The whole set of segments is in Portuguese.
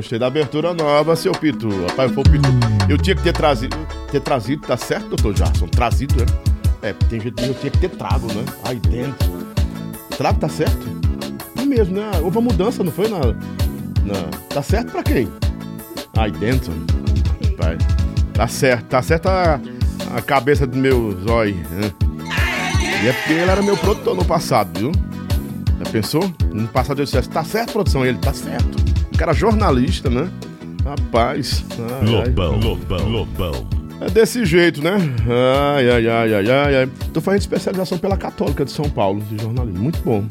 Gostei da abertura nova, seu Pitu. Rapaz, foi o Pitu. Eu tinha que ter trazido. Ter trazido, tá certo, doutor Jarson? Trazido, né? É, tem gente que eu tinha que ter trago, né? Aí dentro. Trago tá certo? Não mesmo, né? Houve uma mudança, não foi? Na, na... Tá certo pra quem? Aí dentro. Rapaz. Tá certo, tá certo a, a cabeça do meu zóio, né? E é porque ele era meu produtor no passado, viu? Já pensou? No passado eu disse, tá certo, produção? Ele, tá certo. Cara jornalista, né? Rapaz. Ai, Lobão, ai. Lobão, Lobão. É desse jeito, né? Ai, ai, ai, ai, ai, ai. Tô fazendo especialização pela Católica de São Paulo, de jornalismo. Muito bom.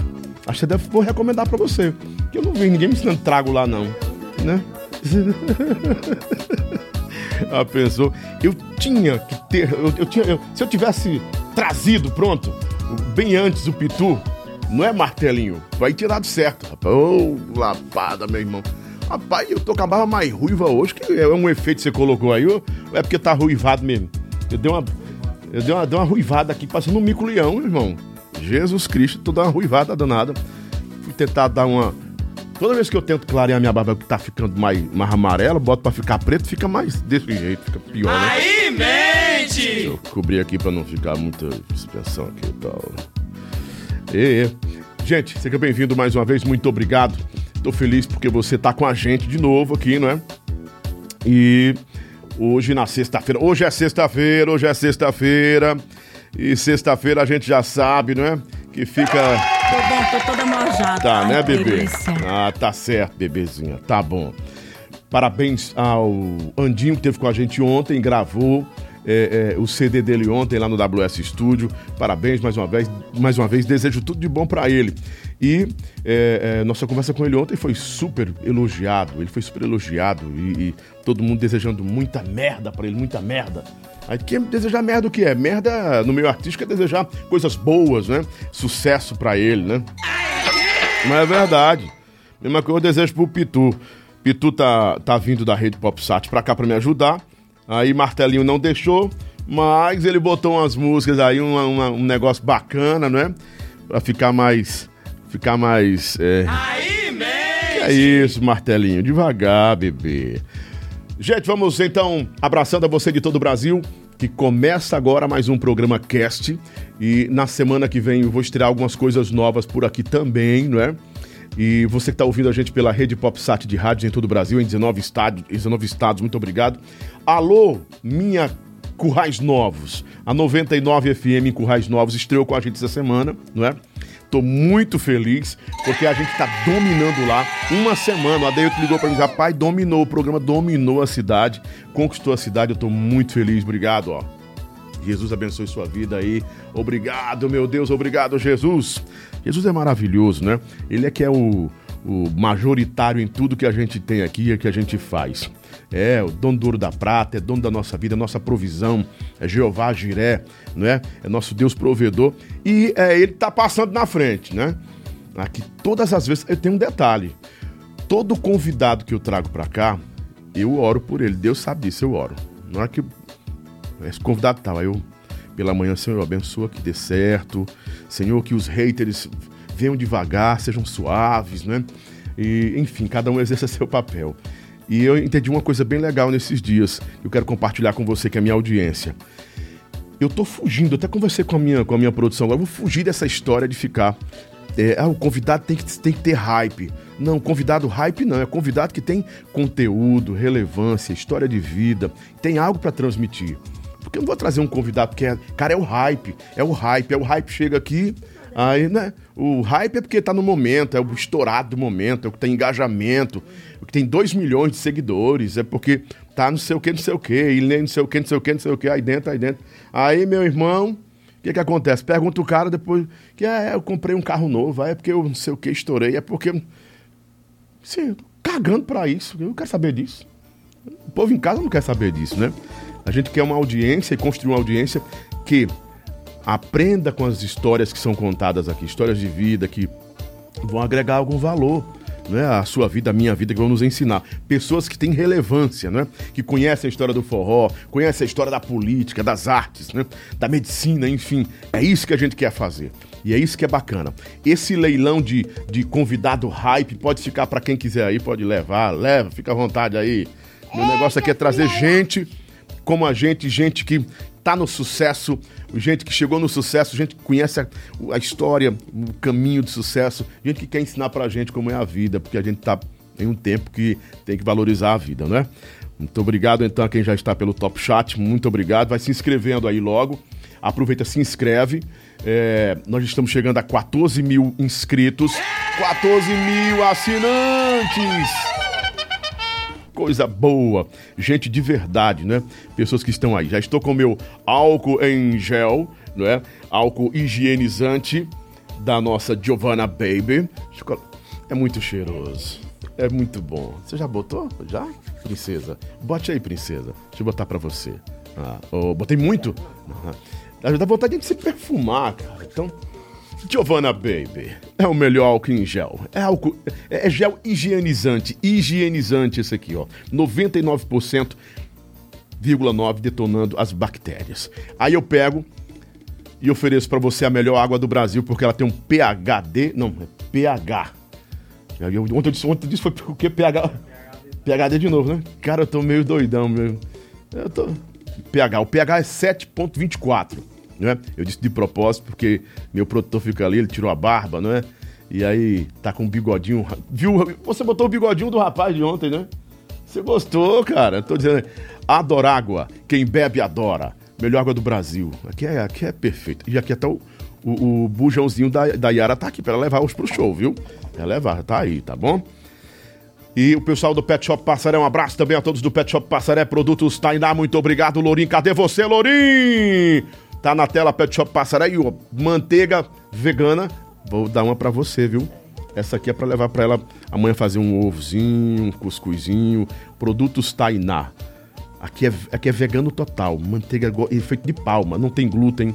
Acho que deve, vou recomendar pra você. Que eu não vi ninguém me ensinando trago lá, não. Né? ah, pensou? Eu tinha que ter. Eu, eu tinha, eu, se eu tivesse trazido, pronto, bem antes o Pitu, não é martelinho, vai tirado certo, rapaz. Ô, oh, lapada, meu irmão. Rapaz, eu tô com a barba mais ruiva hoje, que é um efeito que você colocou aí, ou é porque tá ruivado mesmo? Eu dei uma. Eu dei uma, dei uma ruivada aqui, passando um mico-leão, irmão. Jesus Cristo, tô dando uma ruivada danada. Fui tentar dar uma. Toda vez que eu tento clarear minha barba que tá ficando mais, mais amarela, boto pra ficar preto, fica mais desse jeito, fica pior, né? Aí, mente! Deixa eu cobrir aqui pra não ficar muita suspensão aqui e tal. E, e. Gente, seja bem-vindo mais uma vez, muito obrigado. Tô feliz porque você tá com a gente de novo aqui, não é? E hoje na sexta-feira, hoje é sexta-feira, hoje é sexta-feira. E sexta-feira a gente já sabe, não é? Que fica. Tô bom, tô toda mojada. Tá, Ai, né, bebê? delícia. Ah, tá certo, bebezinha. Tá bom. Parabéns ao Andinho que teve com a gente ontem, gravou é, é, o CD dele ontem lá no WS Studio. Parabéns mais uma vez, mais uma vez. Desejo tudo de bom para ele. E é, é, nossa conversa com ele ontem foi super elogiado. Ele foi super elogiado e, e todo mundo desejando muita merda para ele, muita merda. Aí quem desejar merda o que é? Merda no meio artístico é desejar coisas boas, né? Sucesso para ele, né? Mas é verdade. Mesma coisa eu desejo pro Pitu. Pitu tá, tá vindo da rede PopSat pra cá pra me ajudar. Aí Martelinho não deixou, mas ele botou umas músicas aí, uma, uma- um negócio bacana, né? Pra ficar mais. Ficar mais. É... Aí! Que é isso, Martelinho? Devagar, bebê. Gente, vamos então abraçando a você de todo o Brasil, que começa agora mais um programa Cast. E na semana que vem eu vou estrear algumas coisas novas por aqui também, não é? E você que está ouvindo a gente pela rede PopSat de rádios em todo o Brasil, em 19 estados, 19 estados muito obrigado. Alô, minha Currais Novos. A 99 FM em Currais Novos estreou com a gente essa semana, não é? Tô muito feliz, porque a gente tá dominando lá uma semana. O Adeilton ligou pra mim, rapaz, dominou, o programa dominou a cidade, conquistou a cidade, eu tô muito feliz, obrigado, ó. Jesus abençoe sua vida aí. Obrigado, meu Deus, obrigado, Jesus. Jesus é maravilhoso, né? Ele é que é o, o majoritário em tudo que a gente tem aqui e que a gente faz. É o dono do ouro da prata, é dono da nossa vida, nossa provisão, é Jeová Jiré, não é? É nosso Deus provedor e é, ele tá passando na frente, né? Aqui todas as vezes, eu tenho um detalhe. Todo convidado que eu trago pra cá, eu oro por ele. Deus sabe disso, eu oro. Na hora que esse convidado tava eu pela manhã, Senhor, abençoa que dê certo. Senhor, que os haters venham devagar, sejam suaves, né? E, enfim, cada um exerça seu papel. E eu entendi uma coisa bem legal nesses dias. que Eu quero compartilhar com você, que é a minha audiência. Eu tô fugindo, até conversei com a minha, com a minha produção agora, eu vou fugir dessa história de ficar. é, ah, o convidado tem que, tem que ter hype. Não, convidado hype não, é convidado que tem conteúdo, relevância, história de vida, tem algo para transmitir. Porque eu não vou trazer um convidado que é. Cara, é o hype. É o hype. É o hype chega aqui. Aí, né? O hype é porque tá no momento, é o estourado do momento, é o que tem engajamento, o que tem 2 milhões de seguidores, é porque tá não sei o que, não sei o que, e nem não sei o que, não sei o que, não sei o que, aí dentro, aí dentro. Aí, meu irmão, o que que acontece? Pergunta o cara depois, que é, eu comprei um carro novo, é porque eu não sei o que, estourei, é porque. Sim, cagando pra isso, eu não quero saber disso. O povo em casa não quer saber disso, né? A gente quer uma audiência e construir uma audiência que aprenda com as histórias que são contadas aqui, histórias de vida que vão agregar algum valor, né? A sua vida, a minha vida, que vão nos ensinar. Pessoas que têm relevância, né? Que conhecem a história do forró, conhecem a história da política, das artes, né? Da medicina, enfim. É isso que a gente quer fazer. E é isso que é bacana. Esse leilão de, de convidado hype pode ficar para quem quiser aí, pode levar, leva, fica à vontade aí. Meu negócio aqui é trazer gente como a gente, gente que tá no sucesso, gente que chegou no sucesso, gente que conhece a, a história, o caminho do sucesso, gente que quer ensinar pra gente como é a vida, porque a gente tá em um tempo que tem que valorizar a vida, né? Muito obrigado então a quem já está pelo Top Chat, muito obrigado. Vai se inscrevendo aí logo. Aproveita, se inscreve. É, nós estamos chegando a 14 mil inscritos. 14 mil assinantes! Coisa boa. Gente de verdade, né? Pessoas que estão aí. Já estou com meu álcool em gel, não é? Álcool higienizante da nossa Giovanna Baby. É muito cheiroso. É muito bom. Você já botou? Já? Princesa. Bote aí, princesa. Deixa eu botar pra você. Ah, oh, botei muito? Uhum. Dá vontade de se perfumar, cara. Então, Giovanna Baby é o melhor álcool em gel. É álcool, é, é gel higienizante, higienizante esse aqui, ó. 99,9 detonando as bactérias. Aí eu pego e ofereço para você a melhor água do Brasil porque ela tem um PHD, não, é pH. Eu, ontem eu disse, ontem eu disse foi o que pH? PHD de novo, né? Cara, eu tô meio doidão mesmo. Eu tô pH, o pH é 7.24 né? Eu disse de propósito porque meu produtor fica ali, ele tirou a barba, não é? E aí tá com um bigodinho. Viu? Você botou o bigodinho do rapaz de ontem, né? Você gostou, cara? Tô dizendo. Adora água. Quem bebe adora. Melhor água do Brasil. Aqui é, aqui é perfeito. E aqui até o, o, o bujãozinho da, da Yara tá aqui para levar os pro show, viu? Ela levar, tá aí, tá bom? E o pessoal do Pet Shop Passaré, um abraço também a todos do Pet Shop Passaré, Produtos Tainá, muito obrigado, Lourim. Cadê você, Lourim? Tá na tela Pet Shop Passaré ó, manteiga vegana. Vou dar uma para você, viu? Essa aqui é para levar para ela amanhã fazer um ovozinho, um cuscuzinho. Produtos Tainá. Aqui é, aqui é vegano total. Manteiga feito de palma, não tem glúten,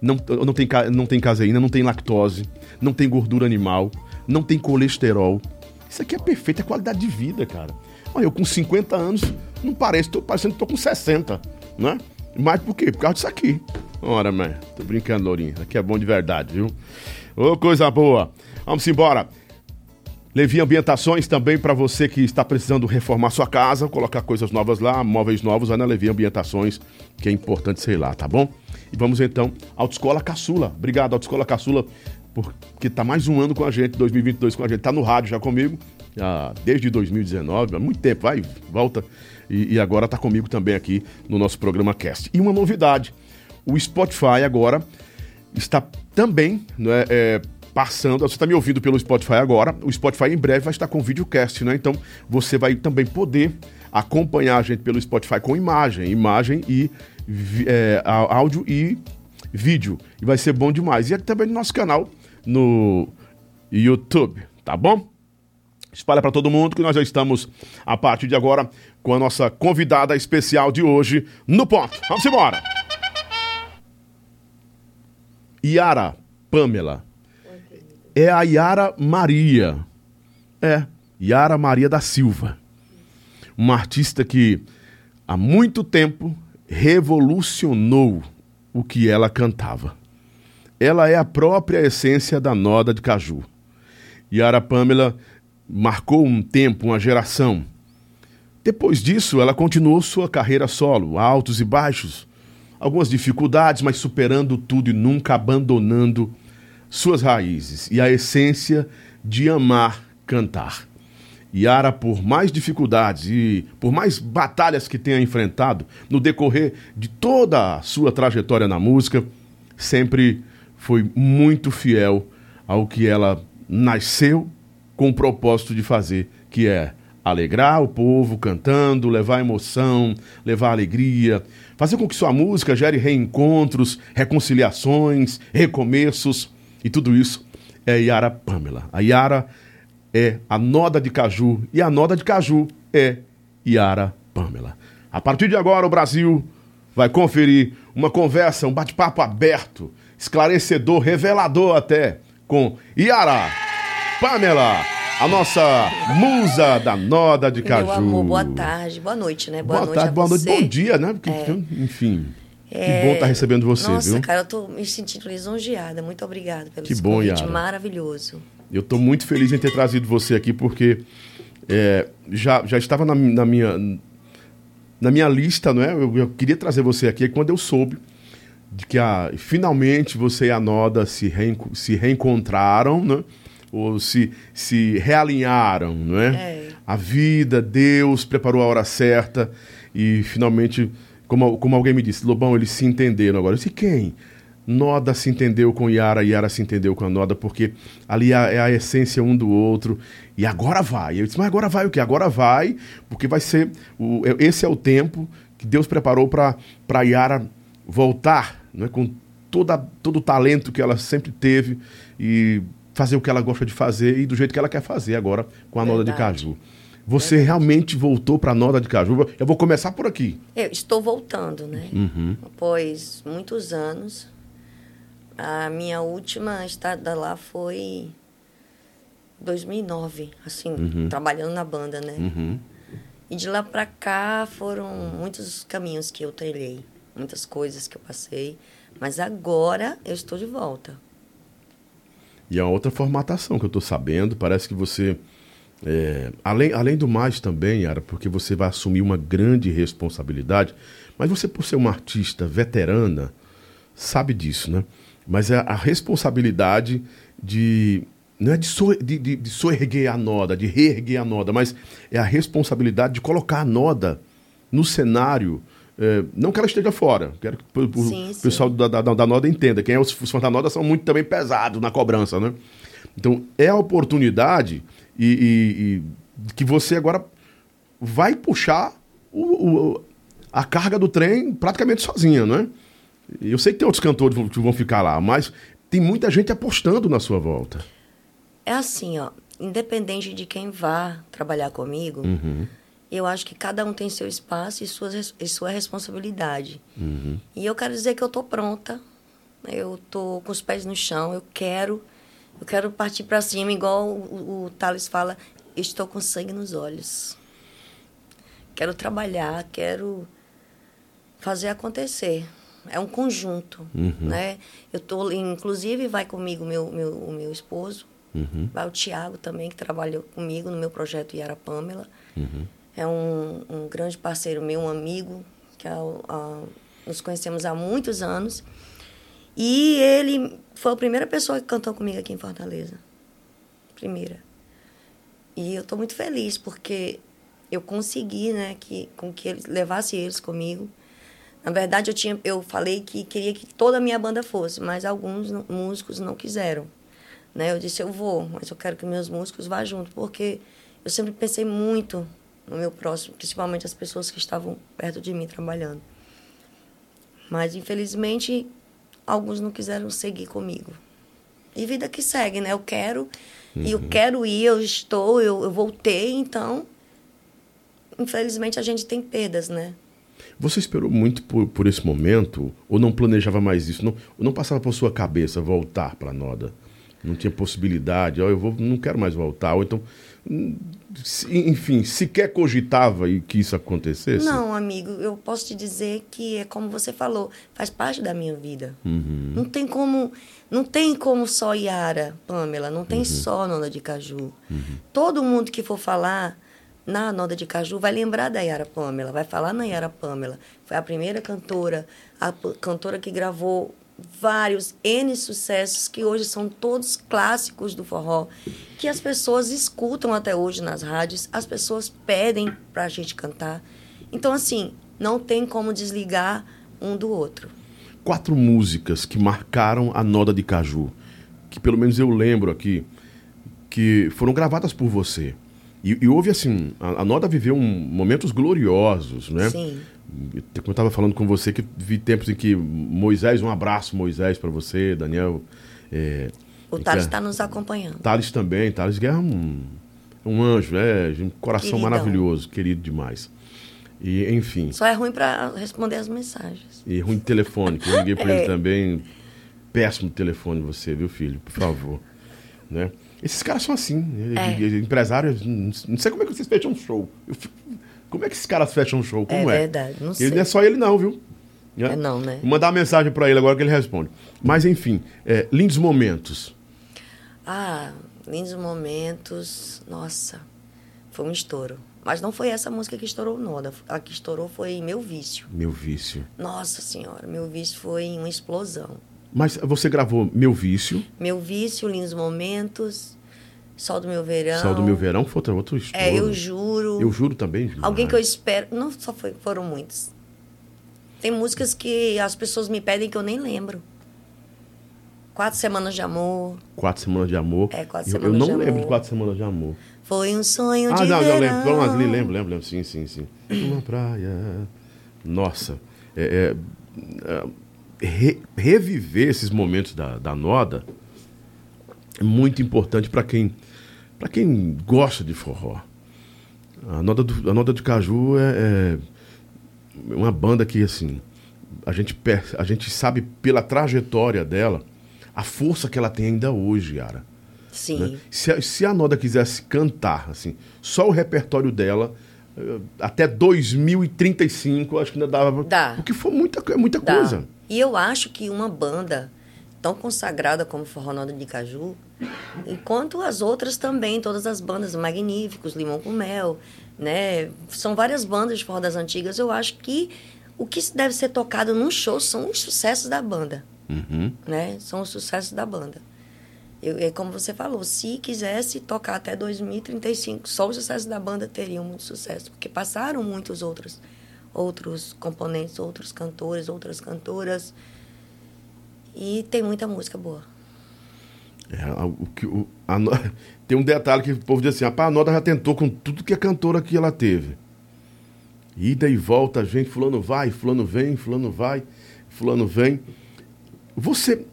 não, não, tem, não tem caseína, não tem lactose, não tem gordura animal, não tem colesterol. Isso aqui é perfeito, é qualidade de vida, cara. Olha, eu com 50 anos, não parece, tô parecendo que tô com 60, né? Mas por quê? Por causa disso aqui. Ora, mãe, tô brincando, Lourinho. Aqui é bom de verdade, viu? Ô, coisa boa. Vamos embora. Levi Ambientações também para você que está precisando reformar sua casa, colocar coisas novas lá, móveis novos, vai na Levi Ambientações, que é importante, sei lá, tá bom? E vamos então, Autoescola Caçula. Obrigado, Autoescola Caçula, porque tá mais um ano com a gente, 2022 com a gente. Tá no rádio já comigo, já desde 2019, há muito tempo, vai, volta e, e agora está comigo também aqui no nosso programa Cast. E uma novidade: o Spotify agora está também né, é, passando. Você está me ouvindo pelo Spotify agora. O Spotify em breve vai estar com videocast, né? Então você vai também poder acompanhar a gente pelo Spotify com imagem, imagem e é, áudio e vídeo. E vai ser bom demais. E aqui também no nosso canal no YouTube, tá bom? Espalha para todo mundo que nós já estamos, a partir de agora, com a nossa convidada especial de hoje no ponto. Vamos embora! Yara Pamela. É a Yara Maria. É, Yara Maria da Silva. Uma artista que há muito tempo revolucionou o que ela cantava. Ela é a própria essência da noda de caju. Yara Pamela marcou um tempo, uma geração. Depois disso, ela continuou sua carreira solo, altos e baixos, algumas dificuldades, mas superando tudo e nunca abandonando suas raízes e a essência de amar cantar. Yara, por mais dificuldades e por mais batalhas que tenha enfrentado no decorrer de toda a sua trajetória na música, sempre foi muito fiel ao que ela nasceu com o propósito de fazer, que é alegrar o povo cantando, levar emoção, levar alegria, fazer com que sua música gere reencontros, reconciliações, recomeços e tudo isso é Yara Pamela. A Yara é a noda de caju e a noda de caju é Yara Pamela. A partir de agora o Brasil vai conferir uma conversa, um bate-papo aberto, esclarecedor, revelador até com Yara Pamela. a nossa musa da noda de caju. Meu amor, boa tarde, boa noite, né? Boa, noite tarde, a boa noite, você. bom dia, né? Porque, Enfim. Que bom estar recebendo você, Nossa, viu? cara, eu tô me sentindo lisonjeada. Muito obrigada pelo Que bom, convite Yara. maravilhoso. Eu estou muito feliz em ter trazido você aqui, porque é, já, já estava na, na minha, na minha lista, não é? Eu, eu queria trazer você aqui quando eu soube de que ah, finalmente você e a Noda se, reenco- se reencontraram, né? Ou se, se realinharam, não é? É. A vida, Deus preparou a hora certa e finalmente, como, como alguém me disse, Lobão, eles se entenderam agora. Eu disse, quem? Noda se entendeu com Yara, Yara se entendeu com a Noda, porque ali é a, é a essência um do outro. E agora vai. Eu disse, mas agora vai o quê? Agora vai, porque vai ser. O, é- esse é o tempo que Deus preparou para Yara voltar né, com toda, todo o talento que ela sempre teve e fazer o que ela gosta de fazer e do jeito que ela quer fazer agora com a Noda de Verdade. Caju. Você realmente voltou para a Noda de Caju? Eu vou começar por aqui. Eu estou voltando, né? Uhum. Após muitos anos. A minha última estada lá foi 2009, assim, Uhum. trabalhando na banda, né? E de lá pra cá foram muitos caminhos que eu trilhei, muitas coisas que eu passei, mas agora eu estou de volta. E é uma outra formatação que eu estou sabendo. Parece que você, é, além, além do mais também, Yara, porque você vai assumir uma grande responsabilidade, mas você, por ser uma artista veterana, sabe disso, né? Mas é a responsabilidade de. Não é de, so, de, de, de soerguer a noda, de reerguer a noda, mas é a responsabilidade de colocar a noda no cenário. É, não que ela esteja fora, quero que o- o Sim, sim. pessoal da, da, da Noda entenda. Quem é os fãs da Noda são muito também pesados na cobrança, né? Então, é a oportunidade e, e- e que você agora vai puxar o- o- a carga do trem praticamente sozinha, né? Eu sei que tem outros cantores que vão ficar lá, mas tem muita gente apostando na sua volta. É assim, ó, independente de quem vá trabalhar comigo, eu acho que cada um tem seu espaço e sua, res- e sua responsabilidade. E eu quero dizer que eu tô pronta, eu tô com os pés no chão, eu quero, eu quero partir para cima, igual o, o, Thales fala, estou com sangue nos olhos. Quero trabalhar, quero fazer acontecer. É um conjunto, né? Eu tô, inclusive, vai comigo meu, meu, o meu esposo, vai o Tiago também, que trabalhou comigo no meu projeto Yara Pamela. É um, um grande parceiro meu, um amigo, que é o- a- nos conhecemos há muitos anos. E ele foi a primeira pessoa que cantou comigo aqui em Fortaleza. Primeira. E eu estou muito feliz porque eu consegui, né, que com que eles levasse eles comigo. Na verdade, eu tinha eu falei que queria que toda a minha banda fosse, mas alguns músicos não quiseram. Né? Eu disse, eu vou, mas eu quero que meus músicos vá junto, porque eu sempre pensei muito no meu próximo, principalmente as pessoas que estavam perto de mim trabalhando. Mas infelizmente alguns não quiseram seguir comigo. E vida que segue, né? Eu quero, e eu quero ir, eu estou, eu, eu voltei, então infelizmente a gente tem perdas, né? Você esperou muito por, por esse momento ou não planejava mais isso? Não, ou não passava por sua cabeça voltar para a Noda? Não tinha possibilidade, ó, eu vou, não quero mais voltar. Ou então, enfim, sequer cogitava e que isso acontecesse? Não, amigo, eu posso te dizer que é como você falou, faz parte da minha vida. Não tem como, não tem como só Yara, Pamela, não tem só Noda de Caju. Todo mundo que for falar na Noda de Caju vai lembrar da Yara Pamela, vai falar na Yara Pamela. Foi a primeira cantora, a cantora que gravou vários N sucessos que hoje são todos clássicos do forró, que as pessoas escutam até hoje nas rádios, as pessoas pedem pra gente cantar. Então, assim, não tem como desligar um do outro. Quatro músicas que marcaram a Noda de Caju, que pelo menos eu lembro aqui, que foram gravadas por você. E, e houve assim, a, a Noda viveu um- momentos gloriosos, né? Sim. Eu estava falando com você que vi tempos em que Moisés, um abraço Moisés para você, Daniel. É, O Thales está nos acompanhando. Thales também, Thales que é um, um anjo, é um coração Queridão. maravilhoso, querido demais. E enfim, Só é ruim para responder as mensagens. e ruim de telefone, que eu liguei para ele É. também. Péssimo telefone você, viu, filho? Por favor. Né? Esses caras são assim. É. e- e- Empresários. Não não sei como é que vocês fecham um show. Eu fico- como é que esses caras fecham um show? Como é? verdade, não sei. Ele não é só ele, não, viu? É não, né? Vou mandar uma mensagem pra ele agora que ele responde. Mas, enfim, é, lindos momentos. Ah, lindos momentos. Nossa, foi um estouro. Mas não foi essa música que estourou o Noda. A que estourou foi Meu Vício. Meu vício. Nossa Senhora, Meu Vício foi uma explosão. Mas você gravou Meu Vício, Meu Vício, Lindos Momentos, Sol do Meu Verão. Sal do Meu Verão, foi outro, outro estouro. É, Eu Juro. Eu juro também. Alguém que eu espero. Não só foi, foram muitos. Tem músicas que as pessoas me pedem que eu nem lembro. Quatro Semanas de Amor. Quatro Semanas de Amor. É, Quatro eu, eu Semanas não de lembro Amor. de Quatro Semanas de Amor. Foi um sonho Ah, de não, verão. eu lembro. Vamos lá, lembro, lembro, lembro. Sim, sim, sim. Uma praia. Nossa. É, é, é, re- reviver esses momentos da, da Noda é muito importante para quem, pra quem gosta de forró. A Noda do, a Noda do Caju é, é uma banda que, assim, a gente, a gente sabe pela trajetória dela a força que ela tem ainda hoje, Yara. Sim. né? Se, a- se a Noda quisesse cantar, assim, só o repertório dela, eh, até 2035, eu acho que ainda dava. Dá. Porque foi muita, é muita Dá. coisa. E eu acho que uma banda tão consagrada como Forró Noda de Caju, enquanto as outras também, todas as bandas Magníficos, Limão com Mel, né? São várias bandas de forró das antigas. Eu acho que o que deve ser tocado num show são os sucessos da banda, Uhum. né? São os sucessos da banda. Eu, é como você falou, se quisesse tocar até 2035, só os sucessos da banda teriam muito sucesso, porque passaram muitos outros outros componentes, outros cantores, outras cantoras. E tem muita música boa. É, o que, o- a Tem um detalhe que o povo diz assim: "Rapaz, a Noda já tentou com tudo que a cantora que ela teve. Ida e volta, gente, fulano vai, fulano vem, fulano vai, fulano vem. Você,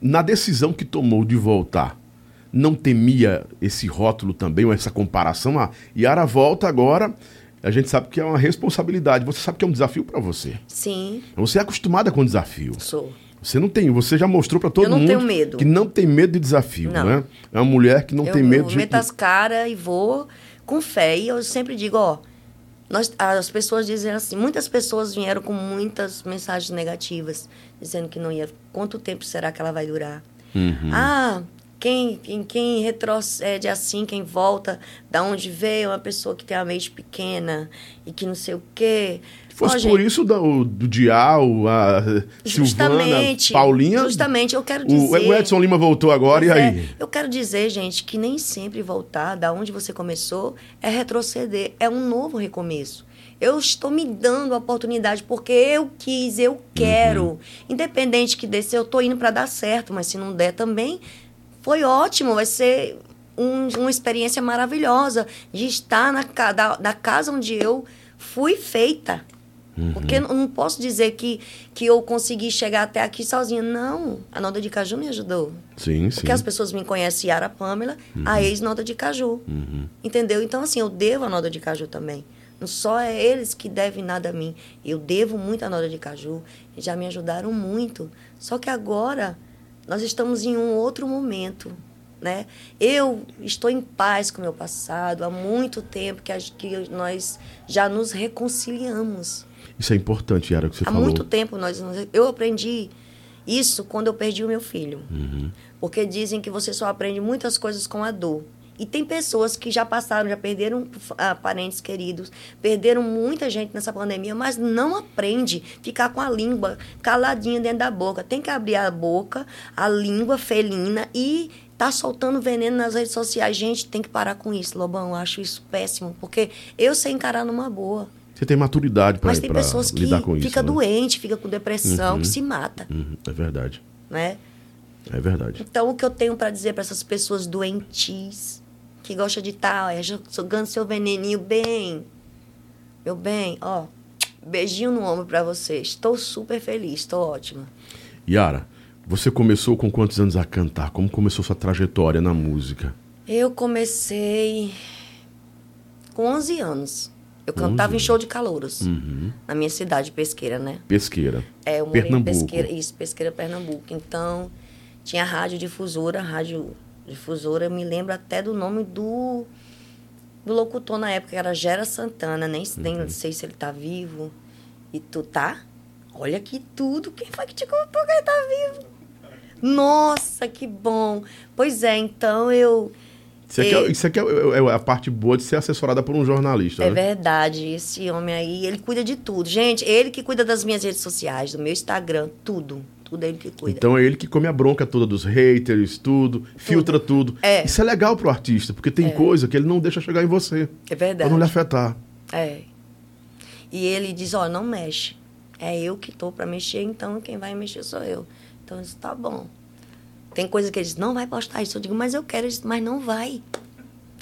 na decisão que tomou de voltar, não temia esse rótulo também, ou essa comparação? A Yara volta agora, a gente sabe que é uma responsabilidade, você sabe que é um desafio para você. Sim, Você é acostumada com desafio. sou. Você não tem, você já mostrou para todo Eu não mundo tenho medo. que não tem medo de desafio, Não. né? É uma mulher que não eu, tem medo eu de meto as caras e vou com fé. E eu sempre digo, ó, nós, as pessoas dizem assim, muitas pessoas vieram com muitas mensagens negativas, dizendo que não ia. Quanto tempo será que ela vai durar? Uhum. Ah, quem, quem, quem retrocede assim, quem volta da onde veio, é uma pessoa que tem a mente pequena e que não sei o quê. Se fosse por gente, isso da- o- do Dial, a Silvana. Paulinha. Justamente, eu quero dizer. o Edson Lima voltou agora, e é, aí? eu quero dizer, gente, que nem sempre voltar da onde você começou é retroceder, é um novo recomeço. Eu estou me dando a oportunidade porque eu quis, eu quero. Uhum. Independente que desse, eu estou indo para dar certo, mas se não der também, foi ótimo, vai ser um- uma experiência maravilhosa de estar na, da, da casa onde eu fui feita. Porque eu não posso dizer que, que eu consegui chegar até aqui sozinha. Não, a Noda de Caju me ajudou. Sim, sim. Porque as pessoas me conhecem Yara Pamela, a ex-Noda de Caju. Entendeu? Então, assim, eu devo a Noda de Caju também. Não só é eles que devem nada a mim. Eu devo muito à Noda de Caju. Já me ajudaram muito. Só que agora nós estamos em um outro momento. Né? Eu estou em paz com o meu passado há muito tempo que, a- que nós já nos reconciliamos. Isso é importante, Yara, que você Há falou. muito tempo nós, nós- eu aprendi isso quando eu perdi o meu filho. Uhum. Porque dizem que você só aprende muitas coisas com a dor. E tem pessoas que já passaram, já perderam ah, parentes queridos, perderam muita gente nessa pandemia, mas não aprende ficar com a língua caladinha dentro da boca. Tem que abrir a boca, a língua felina e tá soltando veneno nas redes sociais. Gente, tem que parar com isso, Lobão. Eu acho isso péssimo, porque eu sei encarar numa boa. Você tem maturidade para Mas tem pessoas que lidar com fica isso. né? doente, fica com depressão, que se mata, Uhum, é verdade. né? É verdade. Então, o que eu tenho para dizer para essas pessoas doentes, que gostam de estar tá, jogando seu veneninho bem, meu bem, ó, beijinho no ombro para você. Estou super feliz, estou ótima. Yara, você começou com quantos anos a cantar? Como começou sua trajetória na música? Eu comecei com 11 anos. Eu cantava em 11? show de calouros, Uhum. na minha cidade, Pesqueira, né? Pesqueira. É, eu morei Pernambuco. em Pesqueira, isso, Pesqueira, Pernambuco. Então, tinha rádio difusora, rádio Difusora, eu me lembro até do nome do, do locutor na época, que era Gera Santana. Nem, nem sei se ele tá vivo. E tu tá? Olha que tudo. Quem foi que te contou que ele tá vivo? Nossa, que bom. Pois é, então eu. Isso aqui, é, isso aqui é, é- é a parte boa de ser assessorada por um jornalista, É né? verdade, esse homem aí, ele cuida de tudo. Gente, ele que cuida das minhas redes sociais, do meu Instagram, tudo. Tudo é ele que cuida. Então é ele que come a bronca toda dos haters, tudo, filtra tudo. É. Isso é legal pro artista, porque tem coisa que ele não deixa chegar em você. é Pra verdade. não lhe afetar. É. E ele diz, ó, não mexe. É eu que tô pra mexer, então quem vai mexer sou eu. Então isso tá bom. Tem coisa que ele diz, não vai postar isso. Eu digo, mas eu quero, mas não vai.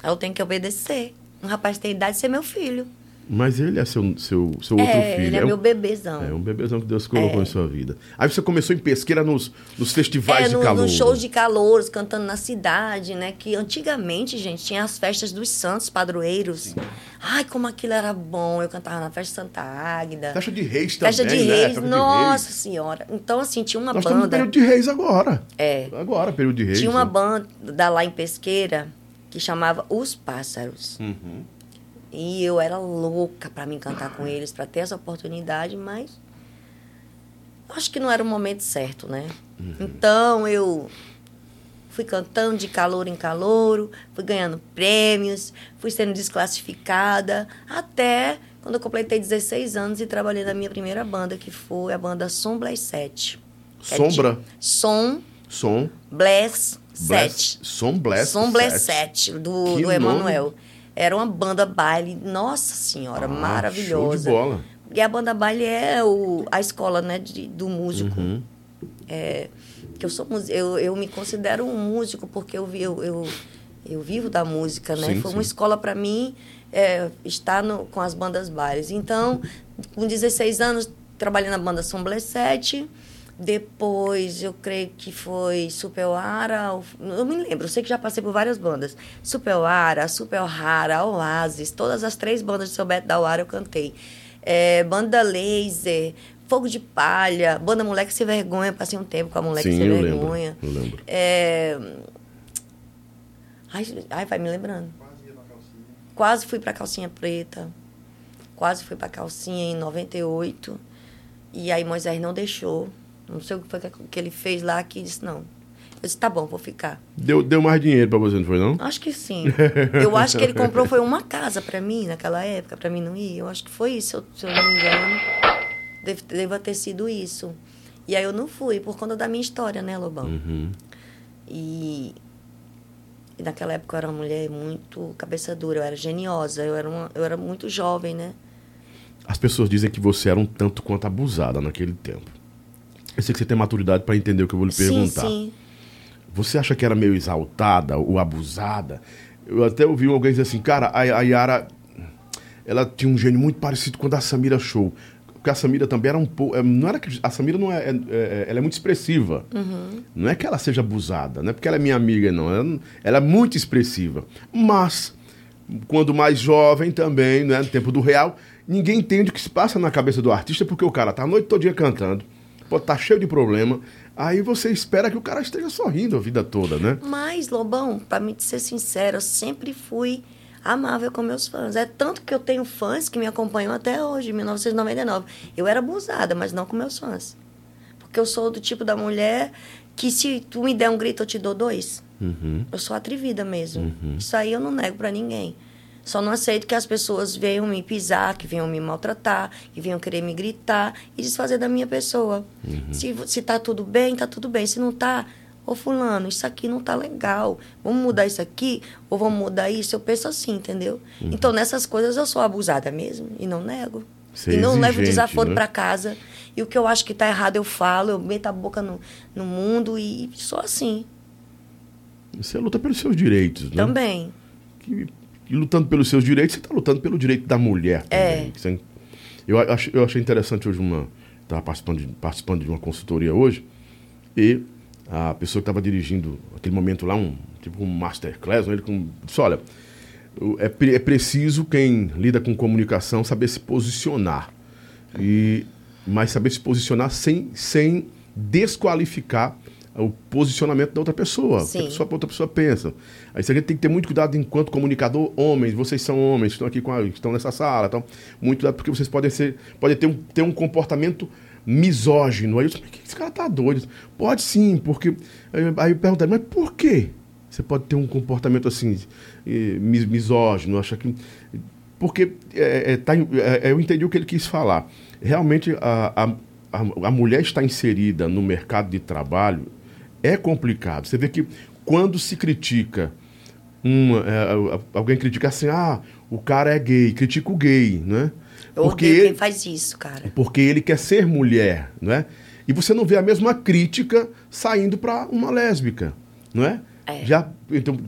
Eu tenho que obedecer. Um rapaz tem idade de ser meu filho. Mas ele é seu, seu, seu outro é, filho. ele é, um- meu bebezão. É um bebezão que Deus colocou em sua vida. Aí você começou em pesqueira nos, nos festivais É, de calor. nos shows de calouros, cantando na cidade, né? Que antigamente, gente, tinha as festas dos santos padroeiros. Ai, como aquilo era bom. Eu cantava na festa Santa Águida. Festa de reis também, Festa de né? reis, Festa de nossa reis. senhora. Então, assim, tinha uma Nós estamos no banda. período de reis agora. É. Agora, período de reis. Tinha uma né? banda lá em Pesqueira que chamava Os Pássaros. Uhum. E eu era louca para me cantar com eles, para ter essa oportunidade, mas acho que não era o momento certo, né? Uhum. Então eu fui cantando de calor em calor, fui ganhando prêmios, fui sendo desclassificada, até quando eu completei 16 anos e trabalhei na minha primeira banda, que foi a banda Som Bless 7. que é de- Sombra, Som som, Bless 7. som bless, Som Bless sete. 7, do, Que do Emanuel. Era uma banda baile, nossa senhora, Ah, maravilhosa. Show de bola. E a banda baile é o, a escola né, de, do músico. Uhum. É, que eu, sou, eu, eu me considero um músico porque eu, eu, eu, eu vivo da música, né? Sim, Foi sim. uma escola para mim é, estar no, com as bandas bailes. Então, com 16 anos, trabalhei na banda Som Bless 7. Depois, eu creio que foi Superara, eu me lembro, eu sei que já passei por várias bandas. Superara, Super Rara, Oasis, todas as três bandas de Seu Beto da Uara eu cantei. É, banda Laser, Fogo de Palha, Banda Moleque Sem Vergonha, passei um tempo com a Moleque Sim, Sem eu lembro. Vergonha. Eu lembro. É... Ai, ai, vai me lembrando. Quase fui pra calcinha preta. Quase fui pra calcinha em 98. E aí Moisés não deixou. Não sei o que foi que ele fez lá que disse, não. Eu disse, tá bom, vou ficar. Deu, deu mais dinheiro pra você, não foi não? Acho que sim. Eu acho que ele comprou foi uma casa pra mim naquela época, pra mim não ir. Eu acho que foi isso, se eu, se eu não me engano. Deve, deva ter sido isso. E aí eu não fui, por conta da minha história, né, Lobão? Uhum. E, e naquela época eu era uma mulher muito cabeça dura, eu era geniosa, eu era, uma, eu era muito jovem, né? As pessoas dizem que você era um tanto quanto abusada naquele tempo. Eu sei que você tem maturidade pra entender o que eu vou lhe perguntar. Sim, sim. Você acha que era meio exaltada ou abusada? Eu até ouvi alguém dizer assim, cara, a, a Yara, ela tinha um gênio muito parecido com o da Samira Show. Porque a Samira também era um pouco. é, Não era que. A Samira não é, é- é- Ela é muito expressiva. Não é que ela seja abusada, não é porque ela é minha amiga, não. Ela, ela é muito expressiva. Mas, quando mais jovem também, né, no tempo do real, ninguém entende o que se passa na cabeça do artista, porque o cara tá a noite todinha cantando, pode tá cheio de problema. Aí você espera que o cara esteja sorrindo a vida toda, né? Mas, Lobão, pra me ser sincera, eu sempre fui amável com meus fãs. É tanto que eu tenho fãs que me acompanham até hoje, em 1999. Eu era abusada, mas não com meus fãs. Porque eu sou do tipo da mulher que se tu me der um grito, eu te dou dois. Uhum. Eu sou atrevida mesmo. Isso aí eu não nego pra ninguém. Só não aceito que as pessoas venham me pisar, que venham me maltratar, que venham querer me gritar e desfazer da minha pessoa. Se, se tá tudo bem, tá tudo bem. Se não tá, ô fulano, isso aqui não tá legal. Vamos mudar isso aqui ou vamos mudar isso? Eu penso assim, entendeu? Então nessas coisas eu sou abusada mesmo e não nego. Ser e não levo exigente, desaforo né? pra casa. E o que eu acho que tá errado eu falo, eu meto a boca no, no mundo e sou assim. Você luta pelos seus direitos, né? Também. Que- e lutando pelos seus direitos, você está lutando pelo direito da mulher também. É. Que você- Eu, ach, eu achei interessante hoje uma. Estava participando de, participando de uma consultoria hoje e a pessoa que estava dirigindo aquele momento lá, um tipo um masterclass, né, ele com, disse, olha, é, é preciso quem lida com comunicação saber se posicionar. E, mas saber se posicionar sem, sem desqualificar o posicionamento da outra pessoa, o que a Sim. pessoa, outra pessoa pensa. Aí a gente tem que ter muito cuidado enquanto comunicador, homens, vocês são homens, estão aqui com a, estão nessa sala, então, muito cuidado porque vocês podem ser, podem ter um, ter um comportamento misógino. Aí eu disse, esse cara tá doido? Pode sim, porque aí, eu perguntei, mas por quê? Você pode ter um comportamento assim eh, mis- misógino, acha que porque é, é, tá em- é, eu entendi o que ele quis falar. Realmente, a, a, a mulher está inserida no mercado de trabalho é complicado. Você vê que quando se critica, é, alguém critica assim, ah, o cara é gay, critica o gay, né? Eu Porque odeio ele, quem faz isso, cara. porque ele quer ser mulher, não é? E você não vê a mesma crítica saindo para uma lésbica, não é? É. Já, então,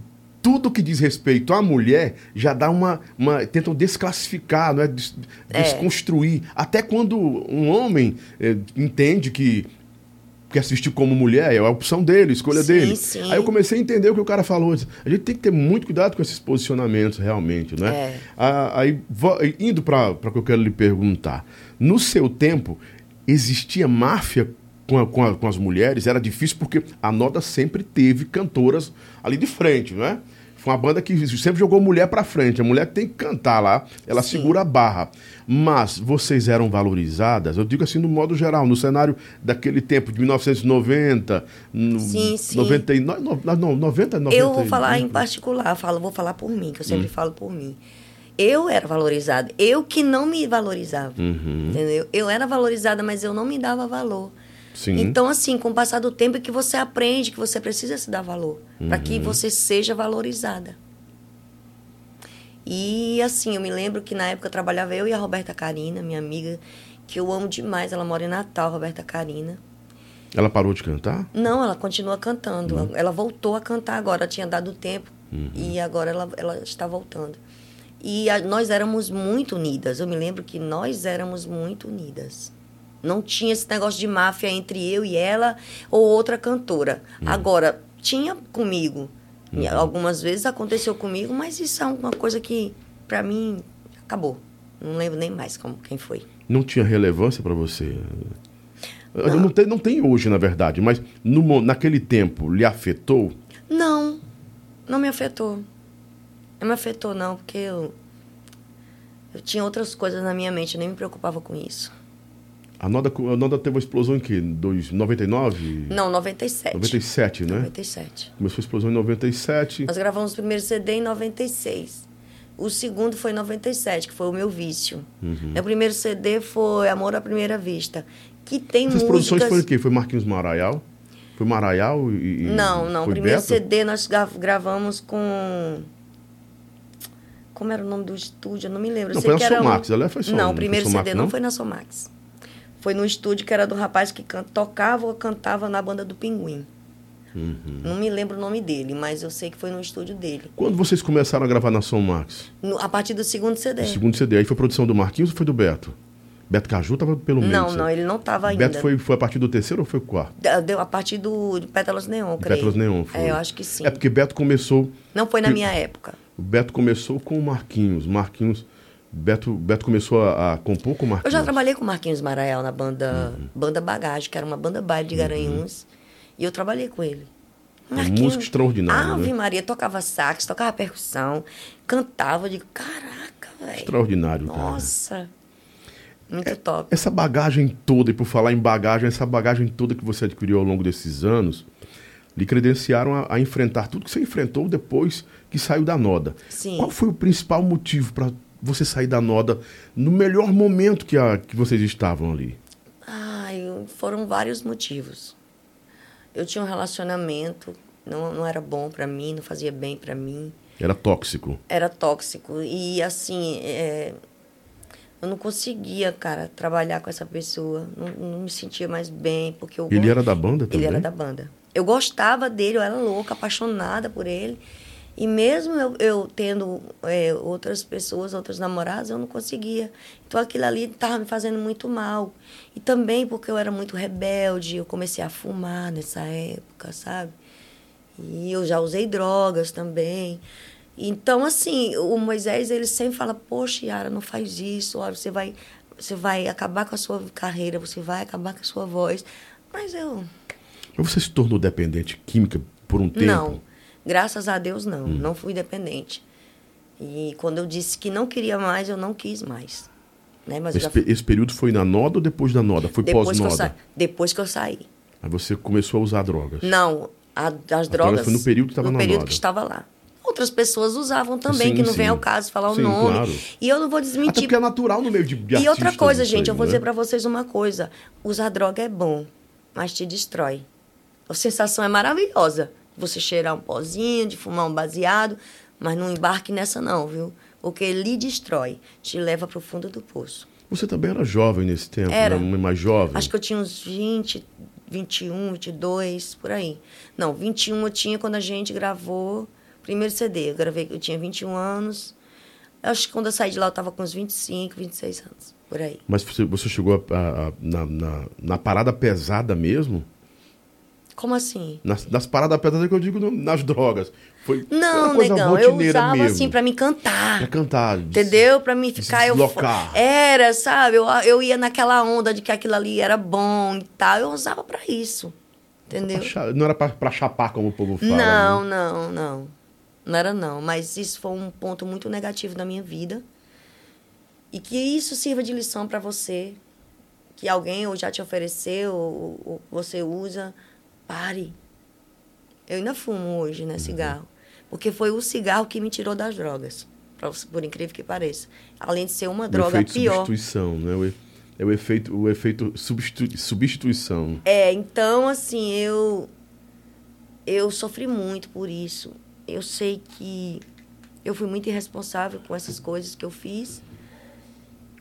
tudo que diz respeito à mulher já dá uma, uma tentam desclassificar, não é? Des- É. desconstruir. Até quando um homem eh, entende que quer se vestir como mulher, é a opção dele, a escolha Sim, dele. sim. Aí eu comecei a entender o que o cara falou. A gente tem que ter muito cuidado com esses posicionamentos, realmente, né? É. Ah, aí, indo para o que eu quero lhe perguntar. No seu tempo, existia máfia com, a- com, a- com as mulheres? Era difícil porque a Noda sempre teve cantoras ali de frente, não é? Foi uma banda que sempre jogou mulher para frente. A mulher tem que cantar lá, ela Sim. segura a barra. Mas vocês eram valorizadas, eu digo assim no modo geral, no cenário daquele tempo, de 1990, no, Sim, sim. 99, no, no, 90, 90, Eu vou falar em particular, falo, vou falar por mim, que eu Hum. sempre falo por mim. Eu era valorizada, eu que não me valorizava, Uhum. entendeu? Eu era valorizada, mas eu não me dava valor. Sim. Então, assim, com o passar do tempo é que você aprende que você precisa se dar valor, para Uhum. que você seja valorizada. E, assim, eu me lembro que na época eu trabalhava eu e a Roberta Carina, minha amiga, que eu amo demais, ela mora em Natal, Roberta Carina. Ela parou de cantar? Não, ela continua cantando. Uhum. Ela voltou a cantar agora. Ela tinha dado tempo e agora ela, ela está voltando. E a- nós éramos muito unidas. Eu me lembro que nós éramos muito unidas. Não tinha esse negócio de máfia entre eu e ela ou outra cantora. Uhum. Agora, tinha comigo. E Algumas vezes aconteceu comigo, mas isso é uma coisa que, para mim, acabou. Não lembro nem mais como, quem foi. Não tinha relevância para você? Não. tem, não tem hoje, na verdade, mas no naquele tempo lhe afetou? Não, não me afetou. Não me afetou, não, porque eu, eu tinha outras coisas na minha mente, eu nem me preocupava com isso. A Noda, a Noda teve uma explosão em que? Dois- 99? Não, 97. 97, né? 97. Começou a explosão em 97. Nós gravamos o primeiro CD em 96. O segundo foi em 97, que foi o meu vício. Uhum. Meu primeiro CD foi Amor à Primeira Vista, que tem Essas músicas... produções foram o quê? Foi Marquinhos Maraial? Foi Maraial e. Não, não. O primeiro Beto? CD nós gra- gravamos com. Como era o nome do estúdio? Eu não me lembro. Não, foi na Somax, aliás, foi só- Não, não o primeiro Somax, CD não? não? foi na Somax. Foi no estúdio que era do rapaz que can- tocava ou cantava na banda do Pinguim. Uhum. Não me lembro o nome dele, mas eu sei que foi no estúdio dele. Quando vocês começaram a gravar na Som Max? No- a partir do segundo CD. O segundo CD. Aí foi produção do Marquinhos ou foi do Beto? Beto Caju tava pelo meio. não, não, ele não estava ainda. Beto foi, foi a partir do terceiro ou foi o quarto? Deu a partir do de Pétalas Neon, creio. Pétalas Neon, foi. É, eu acho que sim. É porque Beto começou. Não foi na minha época. O Beto começou com o Marquinhos. Marquinhos. Beto, Beto começou a, a compor com o Eu Marquinhos. já trabalhei com o Marquinhos Marael na banda, Uhum. banda Bagagem, que era uma banda baile de Garanhuns. E eu trabalhei com ele. Um músico extraordinário, Ave né? Maria, tocava sax, tocava percussão, cantava. Eu digo, caraca, velho. Extraordinário, cara. Nossa. Muito top. Essa bagagem toda, e por falar em bagagem, essa bagagem toda que você adquiriu ao longo desses anos, lhe credenciaram a, a enfrentar tudo que você enfrentou depois que saiu da Noda. Sim. Qual foi o principal motivo para você sair da Noda no melhor momento que, a, que vocês estavam ali? Ai, foram vários motivos. Eu tinha um relacionamento, não, não era bom pra mim, não fazia bem pra mim. Era tóxico. era tóxico. E assim, é, eu não conseguia, cara, trabalhar com essa pessoa. Não, não me sentia mais bem, porque eu... Ele era da banda Ele também? era da banda. Eu gostava dele, eu era louca, apaixonada por ele. E mesmo eu, eu tendo é, outras pessoas, outros namorados, eu não conseguia. Então aquilo ali estava me fazendo muito mal. E também porque eu era muito rebelde, eu comecei a fumar nessa época, sabe? E eu já usei drogas também. Então, assim, o Moisés, ele sempre fala, poxa, Yara, não faz isso, olha, você vai, você vai acabar com a sua carreira, você vai acabar com a sua voz. Mas eu... Você se tornou dependente química por um tempo? Não, graças a Deus não, não fui dependente. E quando eu disse que não queria mais, eu não quis mais. Né? Mas Esse, esse período foi na noda ou depois da noda? Foi pós-noda? sa... depois que eu saí. Aí você começou a usar drogas. Não, a- as drogas drogas. foi no período que estava no na período moda. que estava lá. Outras pessoas usavam também, Sim, que não vem sim. ao caso falar o Sim, nome. claro. E eu não vou Até desmentir. porque é natural no meio de, de E outra coisa, gente, aí, eu vou né? dizer pra vocês uma coisa. Usar droga é bom, mas te destrói. A sensação é maravilhosa. Você cheirar um pozinho, de fumar um baseado, mas não embarque nessa não, viu? Porque lhe destrói, te leva pro fundo do poço. Você também era jovem nesse tempo, Era. né? mais jovem. Acho que eu tinha uns 20, 21, 22, por aí. Não, 21 eu tinha quando a gente gravou o primeiro CD. Eu gravei, eu tinha 21 anos. Acho que quando eu saí de lá eu estava com uns 25, 26 anos, por aí. Mas você, você chegou a- a- a- na, na, na parada pesada mesmo? Como assim? Nas, nas paradas pesadas que eu digo nas drogas. Foi Não, negão, eu usava mesmo. assim pra me cantar. Pra cantar. Entendeu? Pra se ficar eu deslocar. Era, sabe? Eu, eu ia naquela onda de que aquilo ali era bom e tal. Eu usava pra isso. Entendeu? Pra Não era pra, pra chapar, como o povo fala. Não, né? não, não. Não era não. Mas isso foi um ponto muito negativo da minha vida. E que isso sirva de lição pra você. Que alguém ou já te ofereceu, ou, ou você usa. Pare. Eu ainda fumo hoje, Uhum. né, cigarro. Porque foi o cigarro que me tirou das drogas. Por incrível que pareça. Além de ser uma O droga efeito pior. substituição, né? É o efeito, o efeito substitu- substituição. É, então, assim, eu. Eu sofri muito por isso. Eu sei que eu fui muito irresponsável com essas coisas que eu fiz.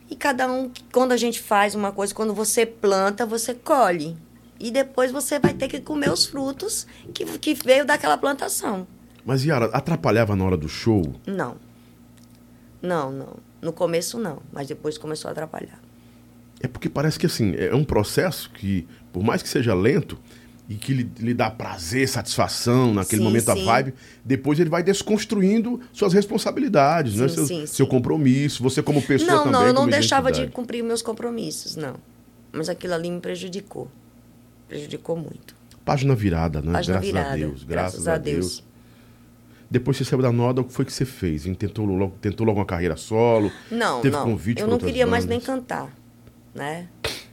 E cada um, quando a gente faz uma coisa, quando você planta, você colhe. E depois você vai ter que comer os frutos que, que veio daquela plantação. Mas, Yara, atrapalhava na hora do show? Não. Não, não. No começo, não. Mas depois começou a atrapalhar. É porque parece que, assim, é um processo que, por mais que seja lento, e que lhe, lhe dá prazer, satisfação, naquele Sim, momento, a sim. vibe, depois ele vai desconstruindo suas responsabilidades, né? Sim, Seu, sim, seu sim. compromisso, você como pessoa não, também. não, eu não deixava de identidade. cumprir meus compromissos, não. Mas aquilo ali me prejudicou. Prejudicou muito. Página virada, né? Página graças virada, a Deus, graças, graças a Deus. Deus. Depois você saiu da Noda, o que foi que você fez? Tentou logo, tentou logo uma carreira solo? Não, Teve não. convite eu não queria mais nem bandas? cantar, né?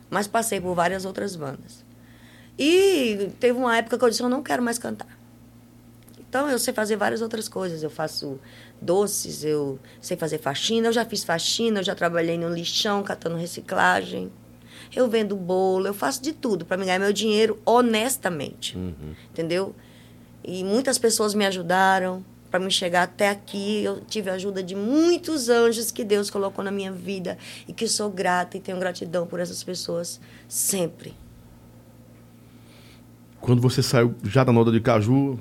Mas passei por várias outras bandas. E teve uma época que eu disse, eu não quero mais cantar. Então eu sei fazer várias outras coisas. Eu faço doces, eu sei fazer faxina, eu já fiz faxina, eu já trabalhei no lixão, catando reciclagem. Eu vendo bolo, eu faço de tudo para me ganhar meu dinheiro honestamente. Entendeu? E muitas pessoas me ajudaram para me chegar até aqui. Eu tive a ajuda de muitos anjos que Deus colocou na minha vida e que sou grata e tenho gratidão por essas pessoas sempre. Quando você saiu já da Noda de Caju,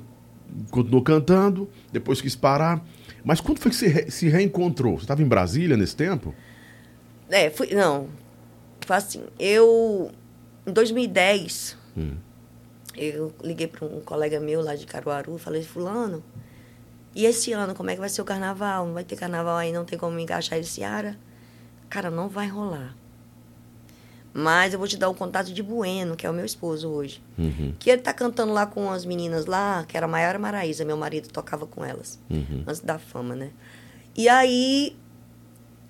continuou cantando, depois quis parar. Mas quando foi que você re- se reencontrou? Você estava em Brasília nesse tempo? É, fui, não. Foi assim, eu em 2010 eu liguei para um colega meu lá de Caruaru, falei, fulano, e esse ano como é que vai ser o carnaval? Não vai ter carnaval aí, não tem como me encaixar esse ara? Cara, não vai rolar. Mas eu vou te dar o contato de Bueno, que é o meu esposo hoje. Que ele tá cantando lá com as meninas lá, que era a Maiara Maraísa, meu marido tocava com elas. Antes da fama, né? E aí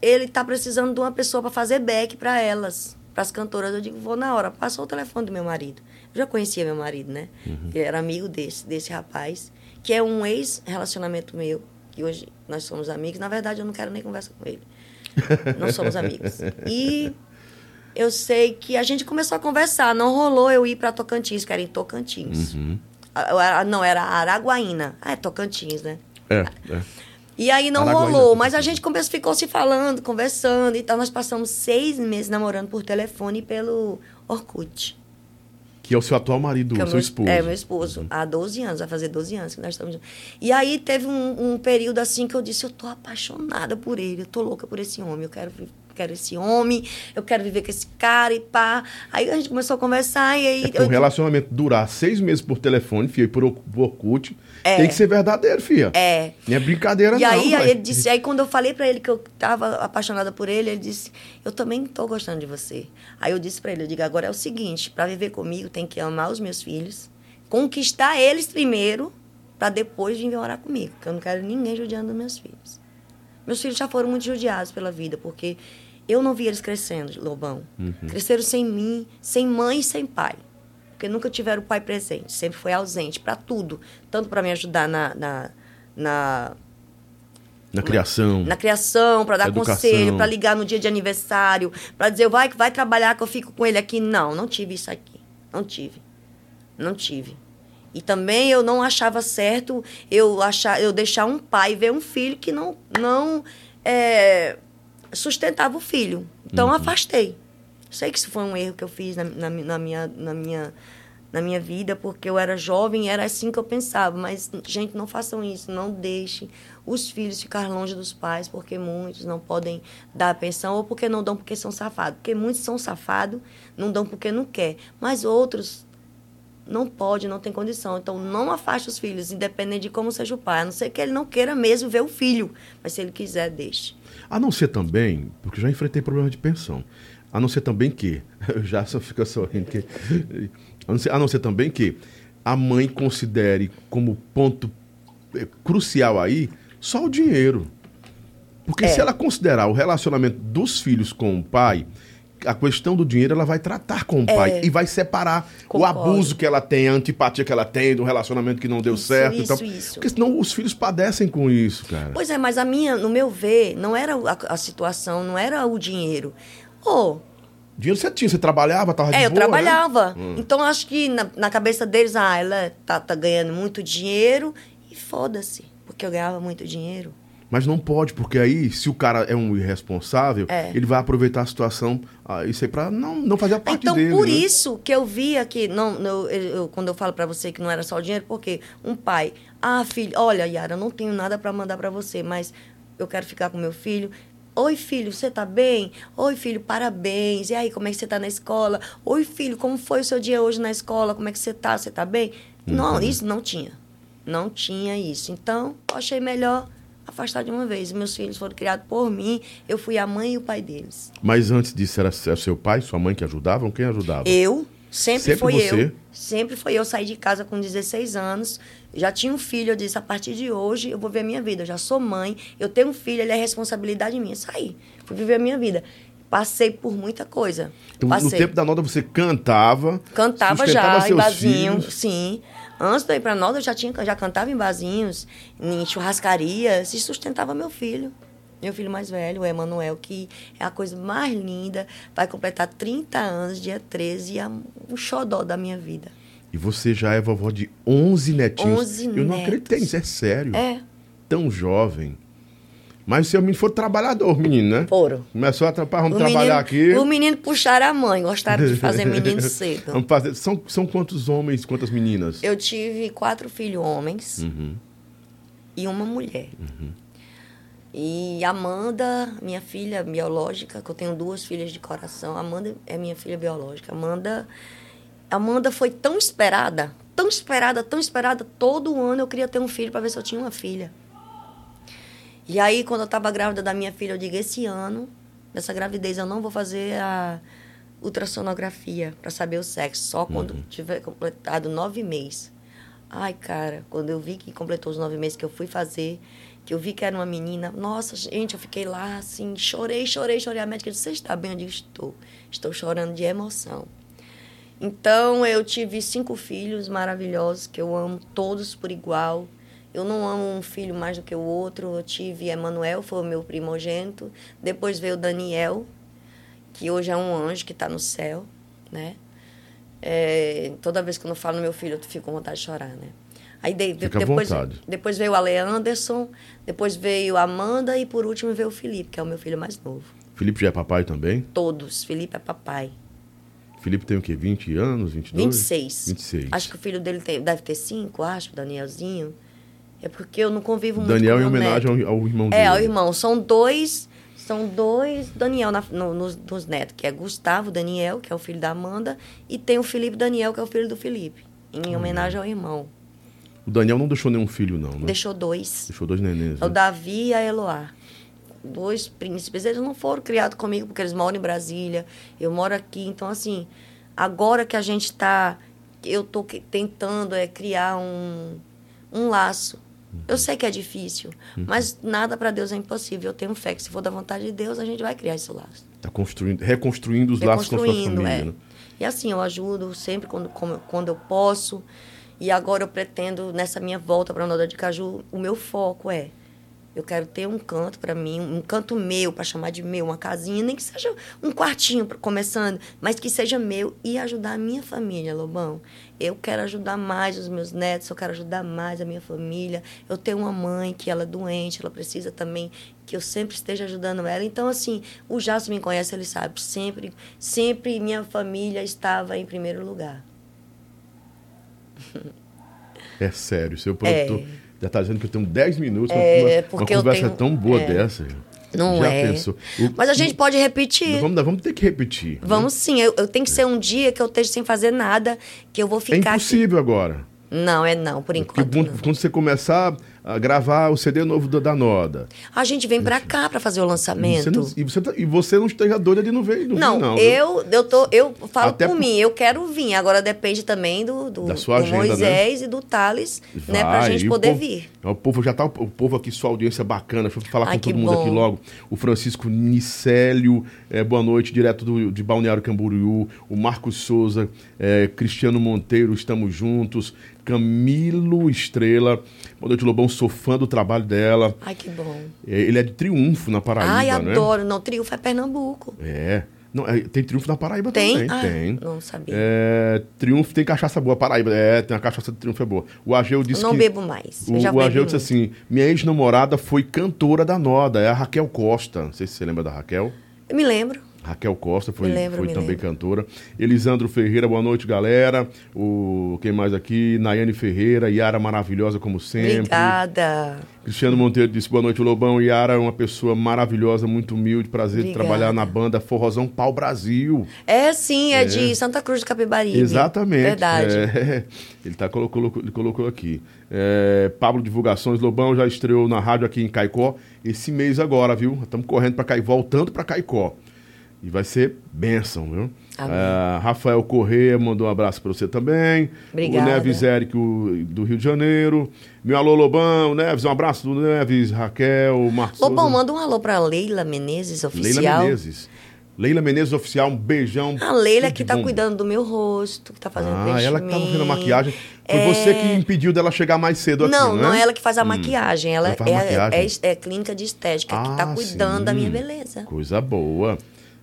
ele tá precisando de uma pessoa para fazer back para elas, para as cantoras. Eu digo, vou na hora. Passou o telefone do meu marido. Eu já conhecia meu marido, né? Ele era amigo desse, desse rapaz, que é um ex-relacionamento meu, que hoje nós somos amigos. Na verdade, eu não quero nem conversar com ele. Não somos amigos. E eu sei que a gente começou a conversar. Não rolou eu ir para Tocantins, que era em Tocantins. Ah, ah, não, era Araguaína. Ah, é Tocantins, né? É, é. E aí não Araguaína, rolou, mas a gente começou, ficou se falando, conversando e tal. Nós passamos seis meses namorando por telefone e pelo Orkut. Que é o seu atual marido, que é seu meu- esposo. É, meu esposo. Há 12 anos, vai fazer 12 anos que nós estamos juntos. E aí teve um, um período assim que eu disse, eu tô apaixonada por ele, eu tô louca por esse homem, eu quero, quero esse homem, eu quero viver com esse cara e pá. Aí a gente começou a conversar e aí... É um eu- relacionamento durar seis meses por telefone, filha, e por, Or- por Orkut, É. tem que ser verdadeiro, filha. É. Não é brincadeira, E não. aí, aí vai. ele disse, aí quando eu falei pra ele que eu tava apaixonada por ele, ele disse, eu também tô gostando de você. Aí eu disse pra ele, eu digo, agora é o seguinte, pra viver comigo tem que amar os meus filhos, conquistar eles primeiro, para depois vir morar comigo. Porque eu não quero ninguém judiando meus filhos. Meus filhos já foram muito judiados pela vida, porque eu não vi eles crescendo, Lobão. Uhum. Cresceram sem mim, sem mãe e sem pai. Porque nunca tiveram o pai presente, sempre foi ausente para tudo. Tanto para me ajudar na, na, na Na criação. na criação, para dar Educação. conselho, para ligar no dia de aniversário, para dizer, vai, vai trabalhar que eu fico com ele aqui. Não, não tive isso aqui. Não tive. Não tive. E também eu não achava certo eu, achar, eu deixar um pai ver um filho que não, não é, sustentava o filho. Então Uhum. afastei. Sei que isso foi um erro que eu fiz na, na, na minha, na, minha, na minha vida, porque eu era jovem e era assim que eu pensava. Mas, gente, não façam isso. Não deixem os filhos ficar longe dos pais, porque muitos não podem dar pensão, ou porque não dão porque são safados. Porque muitos são safados, não dão porque não quer. Mas outros não pode, não tem condição. Então, não afaste os filhos, independente de como seja o pai. A não ser que ele não queira mesmo ver o filho. Mas se ele quiser, deixe. A não ser também, porque já enfrentei problema de pensão. A não ser também que, eu já só fica sorrindo, que, a, não ser, a não ser também que a mãe considere como ponto eh, crucial aí só o dinheiro. Porque É. se ela considerar o relacionamento dos filhos com o pai, a questão do dinheiro ela vai tratar com o pai e vai separar o É. Concordo. abuso que ela tem, a antipatia que ela tem, do relacionamento que não deu Isso, certo. isso, então, isso. Porque senão os filhos padecem com isso, cara. Pois é, mas a minha, no meu ver, não era a, a situação, não era o dinheiro. Ô, Dinheiro você tinha, você trabalhava, tava de É, eu boa, né? trabalhava. Então, acho que na, na cabeça deles, ah, ela tá, tá ganhando muito dinheiro e foda-se, porque eu ganhava muito dinheiro. Mas não pode, porque aí, se o cara é um irresponsável, É. ele vai aproveitar a situação, ah, isso aí, pra não, não fazer a parte então, dele. por né? isso que eu via que, não, eu- eu- quando eu falo pra você que não era só o dinheiro, porque um pai, ah, filho, olha, Yara, eu não tenho nada pra mandar pra você, mas eu quero ficar com meu filho. Oi, filho, você tá bem? Oi, filho, parabéns. E aí, como é que você tá na escola? Oi, filho, como foi o seu dia hoje na escola? Como é que você tá? Você tá bem? Não, isso não tinha. Não tinha isso. Então, eu achei melhor afastar de uma vez. Meus filhos foram criados por mim, eu fui a mãe e o pai deles. Mas antes disso, era, era seu pai, sua mãe que ajudavam? Quem ajudava? Eu, sempre, Sempre foi você? eu. Sempre foi eu. Saí de casa com 16 anos. Já tinha um filho, eu disse, a partir de hoje eu vou ver a minha vida. Eu já sou mãe, eu tenho um filho, ele é responsabilidade minha. Saí, fui viver a minha vida. Passei por muita coisa. Então, Passei. no tempo da nota você cantava. Cantava já em seus barzinho, filhos. sim. Antes de eu ir pra nós, eu já, tinha, já cantava em barzinhos, em churrascarias, e sustentava meu filho. Meu filho mais velho, o Emanuel, que é a coisa mais linda. Vai completar 30 anos, dia 13, e é um xodó da minha vida. E você já é vovó de 11 netinhos. 11 Eu não acreditei nisso, é sério. É, Tão jovem. Mas seu menino foi trabalhador, menino, né? foram. Começou a trabalhar, vamos O trabalhar menino, aqui. O menino puxaram a mãe, gostaram de fazer menino cedo. Vamos fazer. São, são quantos homens, quantas meninas? Eu tive quatro filhos homens Uhum. e uma mulher. E Amanda, minha filha biológica, que eu tenho duas filhas de coração. Amanda é minha filha biológica. Amanda, Amanda foi tão esperada, tão esperada, tão esperada. Todo ano eu queria ter um filho para ver se eu tinha uma filha. E aí, quando eu estava grávida da minha filha, eu digo: esse ano, dessa gravidez, eu não vou fazer a ultrassonografia para saber o sexo, só quando tiver completado nove meses. Ai, cara, quando eu vi que completou os nove meses que eu fui fazer, que eu vi que era uma menina, nossa, gente, eu fiquei lá assim, chorei, chorei, chorei. A médica disse: Você está bem? Eu digo: Estou. Estou chorando de emoção. Então, eu tive cinco filhos maravilhosos, que eu amo todos por igual. Eu não amo um filho mais do que o outro. Eu tive Emanuel, foi o meu primogênito. Depois veio Daniel, que hoje é um anjo que está no céu, né? É, toda vez que eu não falo no meu filho, eu fico com vontade de chorar, né? Aí de- à depois, depois veio a Ale Anderson, depois veio a Amanda e por último veio o Felipe, que é o meu filho mais novo. Felipe já é papai também? Todos. Felipe é papai. Felipe tem o quê? 20 anos? 22? 26. 26. Acho que o filho dele tem- deve ter cinco, acho, o Danielzinho. É porque eu não convivo muito Daniel com em meu homenagem ao, ao irmão dele. É, ao irmão. São dois. São dois Daniel na- no- nos, nos netos, que é Gustavo Daniel, que é o filho da Amanda, e tem o Felipe Daniel, que é o filho do Felipe, Uhum. em homenagem ao irmão. O Daniel não deixou nenhum filho, não, né? Deixou dois. Deixou dois nenéns. É o né? Davi e a Eloá. Dois príncipes. Eles não foram criados comigo porque eles moram em Brasília. Eu moro aqui. Então, assim, agora que a gente está eu que- tentando é criar um, um laço. Eu sei que é difícil, mas nada para Deus é impossível. Eu tenho fé que se for da vontade de Deus, a gente vai criar esse laço. Tá construindo, reconstruindo os laços com a sua família. é. né? E assim, eu ajudo sempre quando, quando eu posso. E agora eu pretendo, nessa minha volta para a Noda de Caju, o meu foco é eu quero ter um canto para mim, um canto meu, para chamar de meu, uma casinha, nem que seja um quartinho começando, mas que seja meu e ajudar a minha família, Lobão. Eu quero ajudar mais os meus netos, eu quero ajudar mais a minha família. Eu tenho uma mãe que ela é doente, ela precisa também que eu sempre esteja ajudando ela. Então, assim, o Jasso me conhece, ele sabe, sempre, sempre minha família estava em primeiro lugar. É sério, seu produtor É. já tá dizendo que eu tenho 10 minutos. É, uma, uma porque conversa tenho- tão boa é. dessa. Não já é. pensou? O- Mas a gente pode repetir. Vamos, vamos ter que repetir. né? Vamos sim, eu, eu tenho que ser um dia que eu esteja sem fazer nada, que eu vou É ficar aqui. impossível agora. Não, é não, por Porque enquanto. quando, não. quando você começar a gravar o CD novo da, da Noda. A gente vem pra cá pra fazer o E você, lançamento. não, e, você, tá- e você não esteja doida de não ver, não, Não, não eu, eu, tô, eu falo Até por por- mim, eu quero vir. Agora depende também do, do, Da sua do agenda, né? Moisés e do Thales, né, pra Vai, gente o poder povo- vir. O povo já tá, o povo aqui, sua audiência bacana. Deixa eu falar Ai, com todo mundo bom. aqui logo. O Francisco Nicélio, é, boa noite, direto do, de Balneário Camboriú. O Marcos Souza, é, Cristiano Monteiro, estamos juntos. Camilo Estrela, boa noite, Lobão, sou fã do trabalho dela. Ai, que bom. É, ele é de Triunfo, na Paraíba, Ai, né? adoro. Não, Triunfo é Pernambuco. É. Não, é, tem Triunfo na Paraíba Tem? também. Ah, tem. não sabia. É, triunfo tem cachaça boa, Paraíba. É, tem a cachaça de Triunfo é boa. O Ageu Eu disse não que... bebo mais. O, eu o Ageu disse assim: minha ex-namorada foi cantora da Noda, é a Raquel Costa. Não sei se você lembra da Raquel. Eu me lembro. Raquel Costa foi, lembro, foi também lembro. cantora. Elisandro Ferreira, boa noite, galera. O quem mais aqui? Nayane Ferreira, Yara maravilhosa como sempre. Obrigada. Cristiano Monteiro disse boa noite, Lobão. Yara é uma pessoa maravilhosa, muito humilde, prazer de Obrigada. trabalhar na banda Forrozão Pau Brasil. É sim, é, de Santa Cruz do Capibaribe. Exatamente. Verdade. É, ele, tá, colocou, colocou aqui. É, Pablo Divulgações, Lobão já estreou na rádio aqui em Caicó esse mês agora, viu? Estamos correndo para Caicó, voltando para Caicó. E vai ser bênção, viu? Ah, Rafael Corrêa mandou um abraço para você também. Obrigada. O Neves Eric o- do Rio de Janeiro. Meu alô, Lobão. Neves, um abraço do Neves, Raquel, Marcos. Lobão, Souza. manda um alô pra Leila Menezes, oficial. Leila Menezes. Leila Menezes Oficial, um beijão. A Leila que tá bom. cuidando do meu rosto, que tá fazendo Ah, preenchimento. ela que tava fazendo a maquiagem. Foi É. você que impediu dela chegar mais cedo aqui, Não, não, não é? é ela que faz a maquiagem. Ela Ela é, maquiagem? é- é clínica de estética, que tá Ah, cuidando da sim. minha beleza. Coisa boa.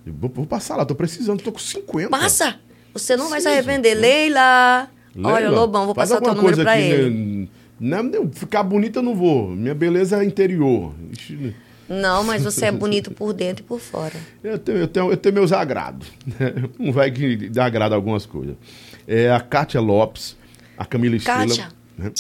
Vou, vou passar lá, tô precisando, tô com 50. Passa! Você não vai se arrepender. Leila! Olha, Leila, Lobão, vou passar teu número pra ele. né? Não, não, ficar bonita eu não vou. Minha beleza é interior. Não, mas você é bonito por dentro e por fora. Eu tenho, eu tenho, eu tenho meus agrados. Um vai que dá agrado algumas coisas. É a Kátia Lopes, a Camila Estrela. Kátia, né?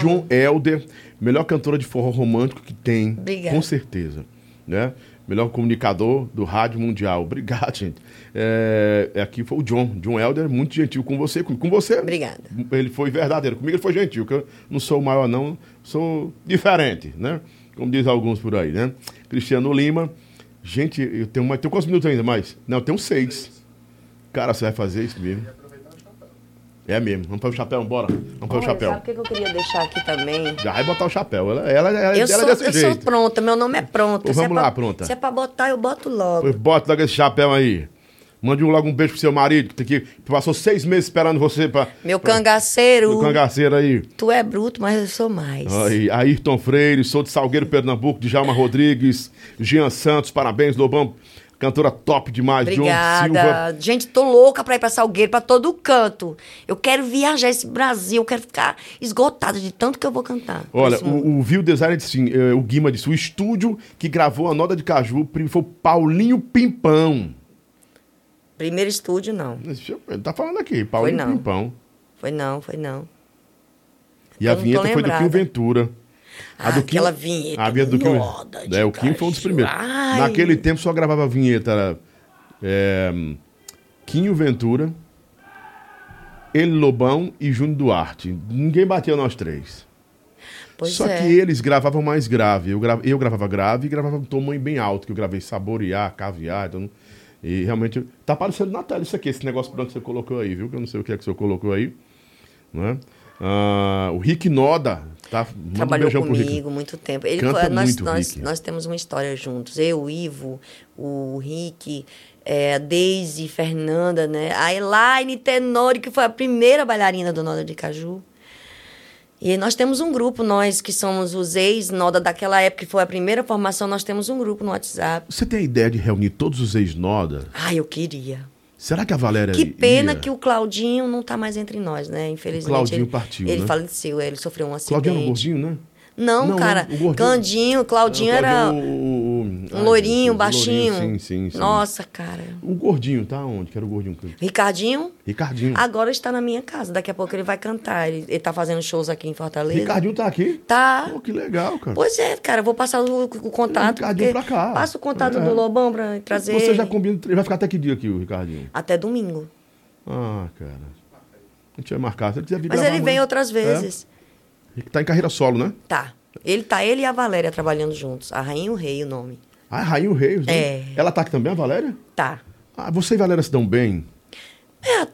John Elder, melhor cantora de forró romântico que tem. Obrigada. Com certeza. Né? Melhor comunicador do rádio mundial. Obrigado, gente. É, é aqui foi o John. John Elder, muito gentil com você. Com, com você. Obrigada. Ele foi verdadeiro. Comigo ele foi gentil, que eu não sou o maior, não. Sou diferente, né? Como diz alguns por aí, né? Cristiano Lima. Gente, eu tenho, mais, tenho quantos minutos ainda mais? Não, eu tenho seis. Cara, você vai fazer isso mesmo? É mesmo. Vamos para o chapéu, bora. Vamos para o chapéu. Sabe o que eu queria deixar aqui também? Já vai botar o chapéu. Ela, ela, ela, Eu, ela sou, é desse eu sou jeito. pronta, meu nome é pronta. Se é vamos pra- lá, pronta. Se é pra botar, eu boto logo. Pois Bota logo esse chapéu aí. Mande um, logo um beijo pro seu marido, que, tem que passou seis meses esperando você pra. Meu pra- cangaceiro, Meu cangaceiro aí. tu é bruto, mas eu sou mais. Aí, Ayrton Freire, sou de Salgueiro, Pernambuco, Djalma Rodrigues, Jean Santos, parabéns, Lobão. Cantora top demais, John Silva. Obrigada. Gente, tô louca pra ir pra Salgueiro, pra todo canto. Eu quero viajar esse Brasil, eu quero ficar esgotada de tanto que eu vou cantar. Olha, o, o Viu Design disse assim, eh, o Guima disse, o estúdio que gravou a Nota de Caju foi o Paulinho Pimpão. Primeiro estúdio, não. Ele tá falando aqui, Paulinho não. Pimpão. Foi não, foi não. E a Eu tô vinheta foi do lembrada. Kim Ventura. Ah, do aquela Kim- vinheta A vinheta do Kim. É, o Kim foi um dos primeiros. Ai. Naquele tempo só gravava a vinheta. Era, é, Quinho Ventura, ele Lobão e Júnior Duarte. Ninguém batia nós três. Pois Só é. que eles gravavam mais grave. Eu, gra- eu gravava grave e gravava um muito bem alto, que eu gravei saborear, caviar. Então, e realmente. Tá aparecendo na tela isso aqui, esse negócio branco que você colocou aí, viu? Que eu não sei o que é que você colocou aí. né? Ah, o Rick Noda, tá? Manda um Trabalhou Rick. comigo muito tempo. Ele Canta nós, muito, nós, Rick. nós temos uma história juntos. Eu, o Ivo, o Rick, é, a Daisy, Fernanda, né? A Elaine Tenori, que foi a primeira bailarina do Noda de Caju. E nós temos um grupo, nós que somos os ex-Noda daquela época, que foi a primeira formação, nós temos um grupo no WhatsApp. Você tem a ideia de reunir todos os ex-Noda? Ai, eu queria. Será que a Valéria Que pena ia? que o Claudinho não tá mais entre nós, né? Infelizmente. Claudinho ele, partiu, Ele né? faleceu, ele sofreu um acidente. Claudinho era um gordinho, né? Não, Não, cara. o gordinho- Candinho, Claudinho Não, era o- um loirinho, baixinho. loirinho, Sim, sim, sim. Nossa, cara. O gordinho, tá onde? Que era o gordinho. Ricardinho Ricardinho. agora está na minha casa. Daqui a pouco ele vai cantar. Ele, ele tá fazendo shows aqui em Fortaleza. Ricardinho tá aqui? Tá. Pô, que legal, cara. Pois é, cara. Vou passar o, o contato. Ricardinho pra cá. Passa o contato É. do Lobão pra trazer. Você já ele. combina. Vai ficar até que dia aqui, o Ricardinho? Até domingo. Ah, cara. A gente vai marcar. Se ele quiser vir Mas ele vem outras vezes. É. Tá em carreira solo, né? Tá. Ele tá, ele e a Valéria trabalhando juntos. A Rainha e o Rei, o nome. Ah, Rainha Reis, né? É. Ela tá aqui também, a Valéria? Tá. Ah, você e Valéria se dão bem? É,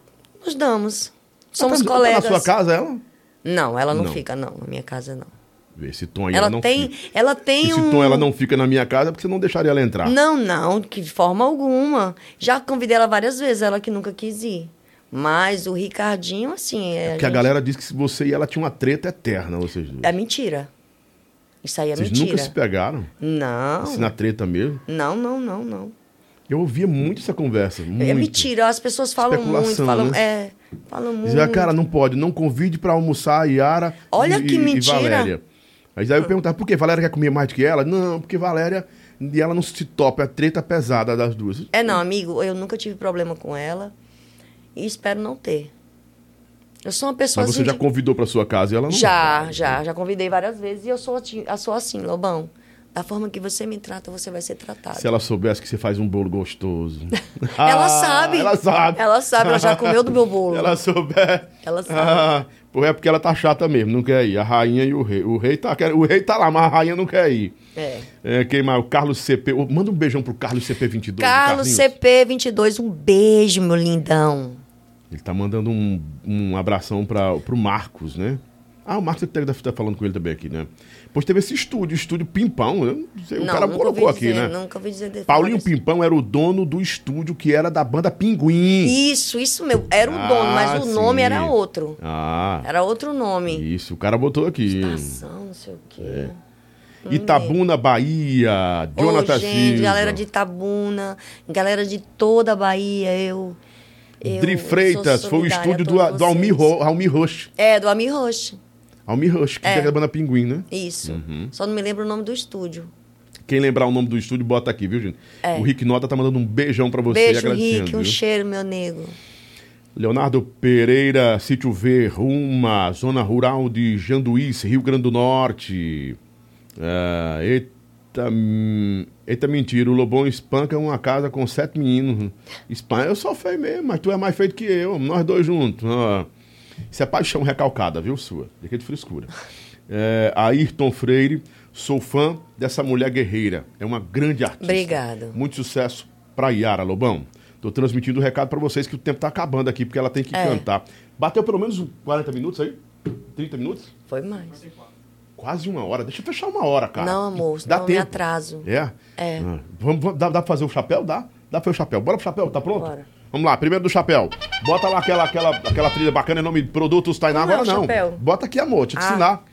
nos damos. Somos Ela tá- colegas. Tá na sua casa, ela? Não, ela não, Não. fica, não. Na minha casa, não. Esse tom aí ela, ela não tem, fica. ela tem Esse um... tom ela não fica na minha casa porque você não deixaria ela entrar. Não, não, que de forma alguma. Já convidei ela várias vezes, ela que nunca quis ir. Mas o Ricardinho, assim, é. Porque a gente- galera diz que se você e ela tinha uma treta eterna, vocês dois. É mentira. Isso aí é Vocês mentira. nunca se pegaram? Não. Assim, na treta mesmo? Não, não, não, não. Eu ouvia muito essa conversa. Muito. É mentira. As pessoas falam muito, falam. né? É, falam muito. Dizia, cara, não pode, não convide pra almoçar a Yara Olha e, que e- e mentira. Valéria. Mas aí eu perguntava, por que? Valéria quer comer mais do que ela? Não, porque Valéria e ela não se topa, é a treta pesada das duas. É, não, amigo, eu nunca tive problema com ela e espero não ter. Eu sou uma pessoa Mas você assim já de- convidou pra sua casa e ela não Já, vai. já, já convidei várias vezes e eu sou, ati- eu sou assim, Lobão. Da forma que você me trata, você vai ser tratado. Se ela soubesse que você faz um bolo gostoso. Ela Ah, sabe. Ela sabe. Ela sabe, ela já comeu do meu bolo. Ela souber. Ela sabe. Ah, é porque ela tá chata mesmo, não quer ir. A rainha e o rei. O rei tá, quer- o rei tá lá, mas a rainha não quer ir. É. É, quem mais? O Carlos CP. Ô, Manda um beijão pro Carlos CP22. do Carlos Carlinhos. CP22, um beijo, meu lindão. Ele tá mandando um, um abração pra, pro Marcos, né? Ah, o Marcos deve estar falando com ele também aqui, né? Pois teve esse estúdio, estúdio Pimpão. Eu não sei, o não, cara nunca colocou aqui, dizer, né? Nunca ouvi dizer desse Paulinho Pimpão era o dono do estúdio que era da banda Pinguim. Isso, isso meu. Era o Ah, dono, mas o sim. nome era outro. Ah, Era outro nome. isso, o cara botou aqui. Estação, não sei o quê. Não Itabuna, Bahia, Jonathan gente, Silva. galera de Itabuna, galera de toda a Bahia, eu. eu Dri Freitas, foi o estúdio do, do Almir. Ro- Almir Roche. É, do Amir Roche. Almir Roche, que É. é a banda Pinguim, né? Isso. Uhum. Só não me lembro o nome do estúdio. Quem lembrar o nome do estúdio, bota aqui, viu, gente? É. O Rick Nota tá mandando um beijão pra você Beijo, agradecendo. Rick, um viu? cheiro, meu nego. Leonardo Pereira, Sítio V, Ruma, Zona Rural de Janduís, Rio Grande do Norte. Ah, eita, eita mentira, o Lobão espanca uma casa com sete meninos. Espanha, eu sou feio mesmo, mas tu é mais feio que eu, nós dois juntos. Ah, isso é paixão recalcada, viu, sua? Deixa de frescura. É, Ayrton Freire, sou fã dessa mulher guerreira. É uma grande artista. Obrigado. Muito sucesso pra Yara, Lobão. Tô transmitindo o recado pra vocês que o tempo tá acabando aqui, porque ela tem que É. cantar. Bateu pelo menos 40 minutos aí? 30 minutos? Foi mais. Quase uma hora. Deixa eu fechar uma hora, cara. Não, amor, Dá senão eu me tempo. atraso. É? É. Ah, vamos, vamos- dá, dá pra fazer o chapéu? Dá? Dá pra fazer o chapéu. Bora pro chapéu, tá pronto? Bora. Vamos lá, primeiro do chapéu. Bota lá aquela, aquela, aquela trilha bacana nome de Produtos Tainá. É Agora o não. chapéu? Bota aqui, amor, te Ah. ensinar.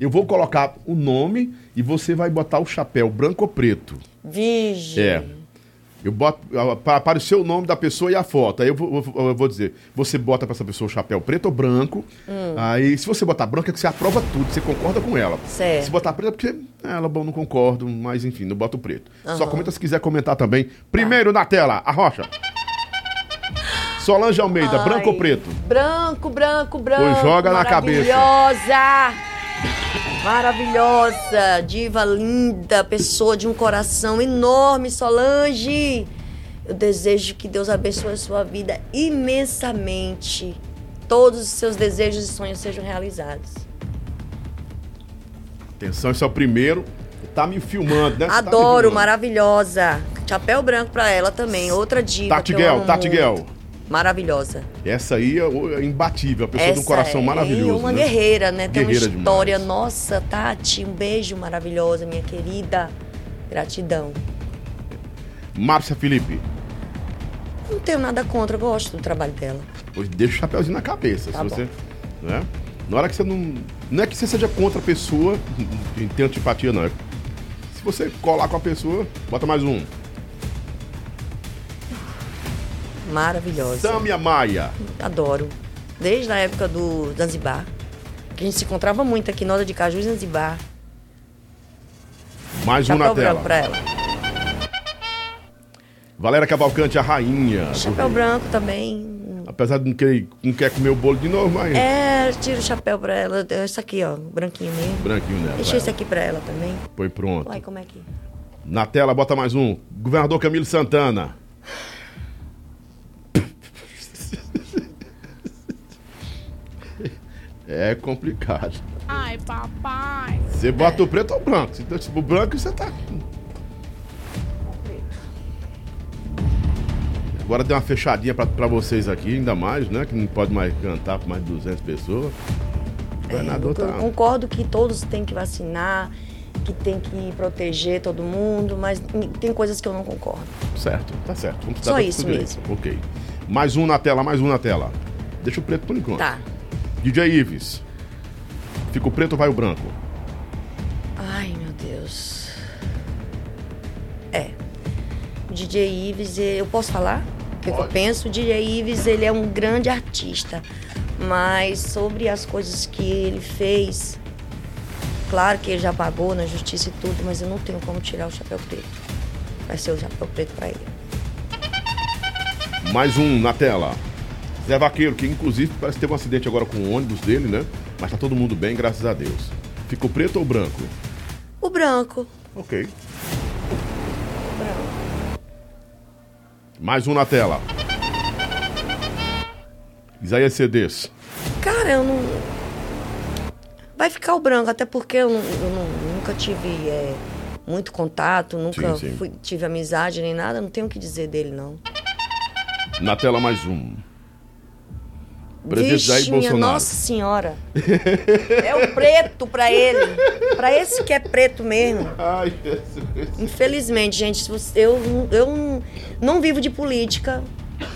Eu vou colocar o nome e você vai botar o chapéu branco ou preto. Virgem. É. Eu boto para aparecer o nome da pessoa e a foto. Aí eu vou, eu- eu vou dizer, você bota para essa pessoa o chapéu preto ou branco. Hum. Aí, se você botar branco, é que você aprova tudo, você concorda com ela. Certo. Se botar preto, é porque é, ela, bom, não concordo, mas enfim, não bota o preto. Só comenta se quiser comentar também. Primeiro na tela, a rocha. Solange Almeida, Ai, branco ou preto? Branco, branco, branco. Pois joga na cabeça. Maravilhosa! Maravilhosa, diva linda, pessoa de um coração enorme, Solange. Eu desejo que Deus abençoe a sua vida imensamente. Todos os seus desejos e sonhos sejam realizados. Atenção, esse é o primeiro. Tá me filmando, né? Você tá Adoro, filmando. maravilhosa. Chapéu branco pra ela também, outra diva. Tati que eu Guel, amo Tati muito. Maravilhosa. Essa aí é é imbatível, a pessoa de um coração é maravilhoso. uma né? guerreira, né? Tem Guerreira uma história. demais. Nossa, Tati, um beijo maravilhosa, minha querida. Gratidão. Márcia Felipe, Não tenho nada contra, eu gosto do trabalho dela. pois deixa o chapéuzinho na cabeça. Tá se bom. você, né? Na hora que você não. Não é que você seja contra a pessoa, tem antipatia, não. É, se você colar com a pessoa, bota mais um. Maravilhosa. Samia Maia. Adoro. Desde a época do Zanzibar. Que a gente se encontrava muito aqui na hora de Caju e Zanzibar. Mais um na Chapéu tela. branco pra ela. Valéria Cavalcante, a rainha. Chapéu branco também. Apesar de não querer, não quer comer o bolo de novo, mas. É, tira o chapéu pra ela. Esse aqui, ó, branquinho mesmo. Branquinho nela. Deixa vai. esse aqui pra ela também. Foi pronto. Uai, como é que. Na tela, bota mais um. Governador Camilo Santana. É complicado. Ai, papai. Você bota o preto ou o branco? Se tipo, o branco, você tá. Agora tem uma fechadinha pra, pra vocês aqui, ainda mais, né? Que não pode mais cantar com mais de 200 pessoas. O governador É, eu tá. concordo que todos têm que vacinar, que tem que proteger todo mundo, mas tem coisas que eu não concordo. Certo, tá certo. Vamos Só isso direito. Ok. Mais um na tela, mais um na tela. Deixa o preto por enquanto. Tá. DJ Ives. Fica o preto ou vai o branco? Ai, meu Deus. É. O DJ Ives, eu posso falar? O que, que eu penso? O DJ Ives, ele é um grande artista. Mas sobre as coisas que ele fez, claro que ele já pagou na justiça e tudo, mas eu não tenho como tirar o chapéu preto. Vai ser o chapéu preto pra ele. Mais um na tela. Zé Vaqueiro, que inclusive parece que teve um acidente agora com o ônibus dele, né? Mas tá todo mundo bem, graças a Deus. Fica o preto ou branco? O branco. Ok. O branco. Mais um na tela. Isaías CDs. Cara, eu não. Vai ficar o branco, até porque eu, eu nunca tive é, muito contato, nunca Sim, sim. fui- tive amizade nem nada, não tenho o que dizer dele, não. Na tela mais um. Presidente Jair Bolsonaro. Nossa Senhora. É o preto pra ele. Pra esse que é preto mesmo. Ai, Jesus. Infelizmente, gente, eu, não- eu não- vivo de política,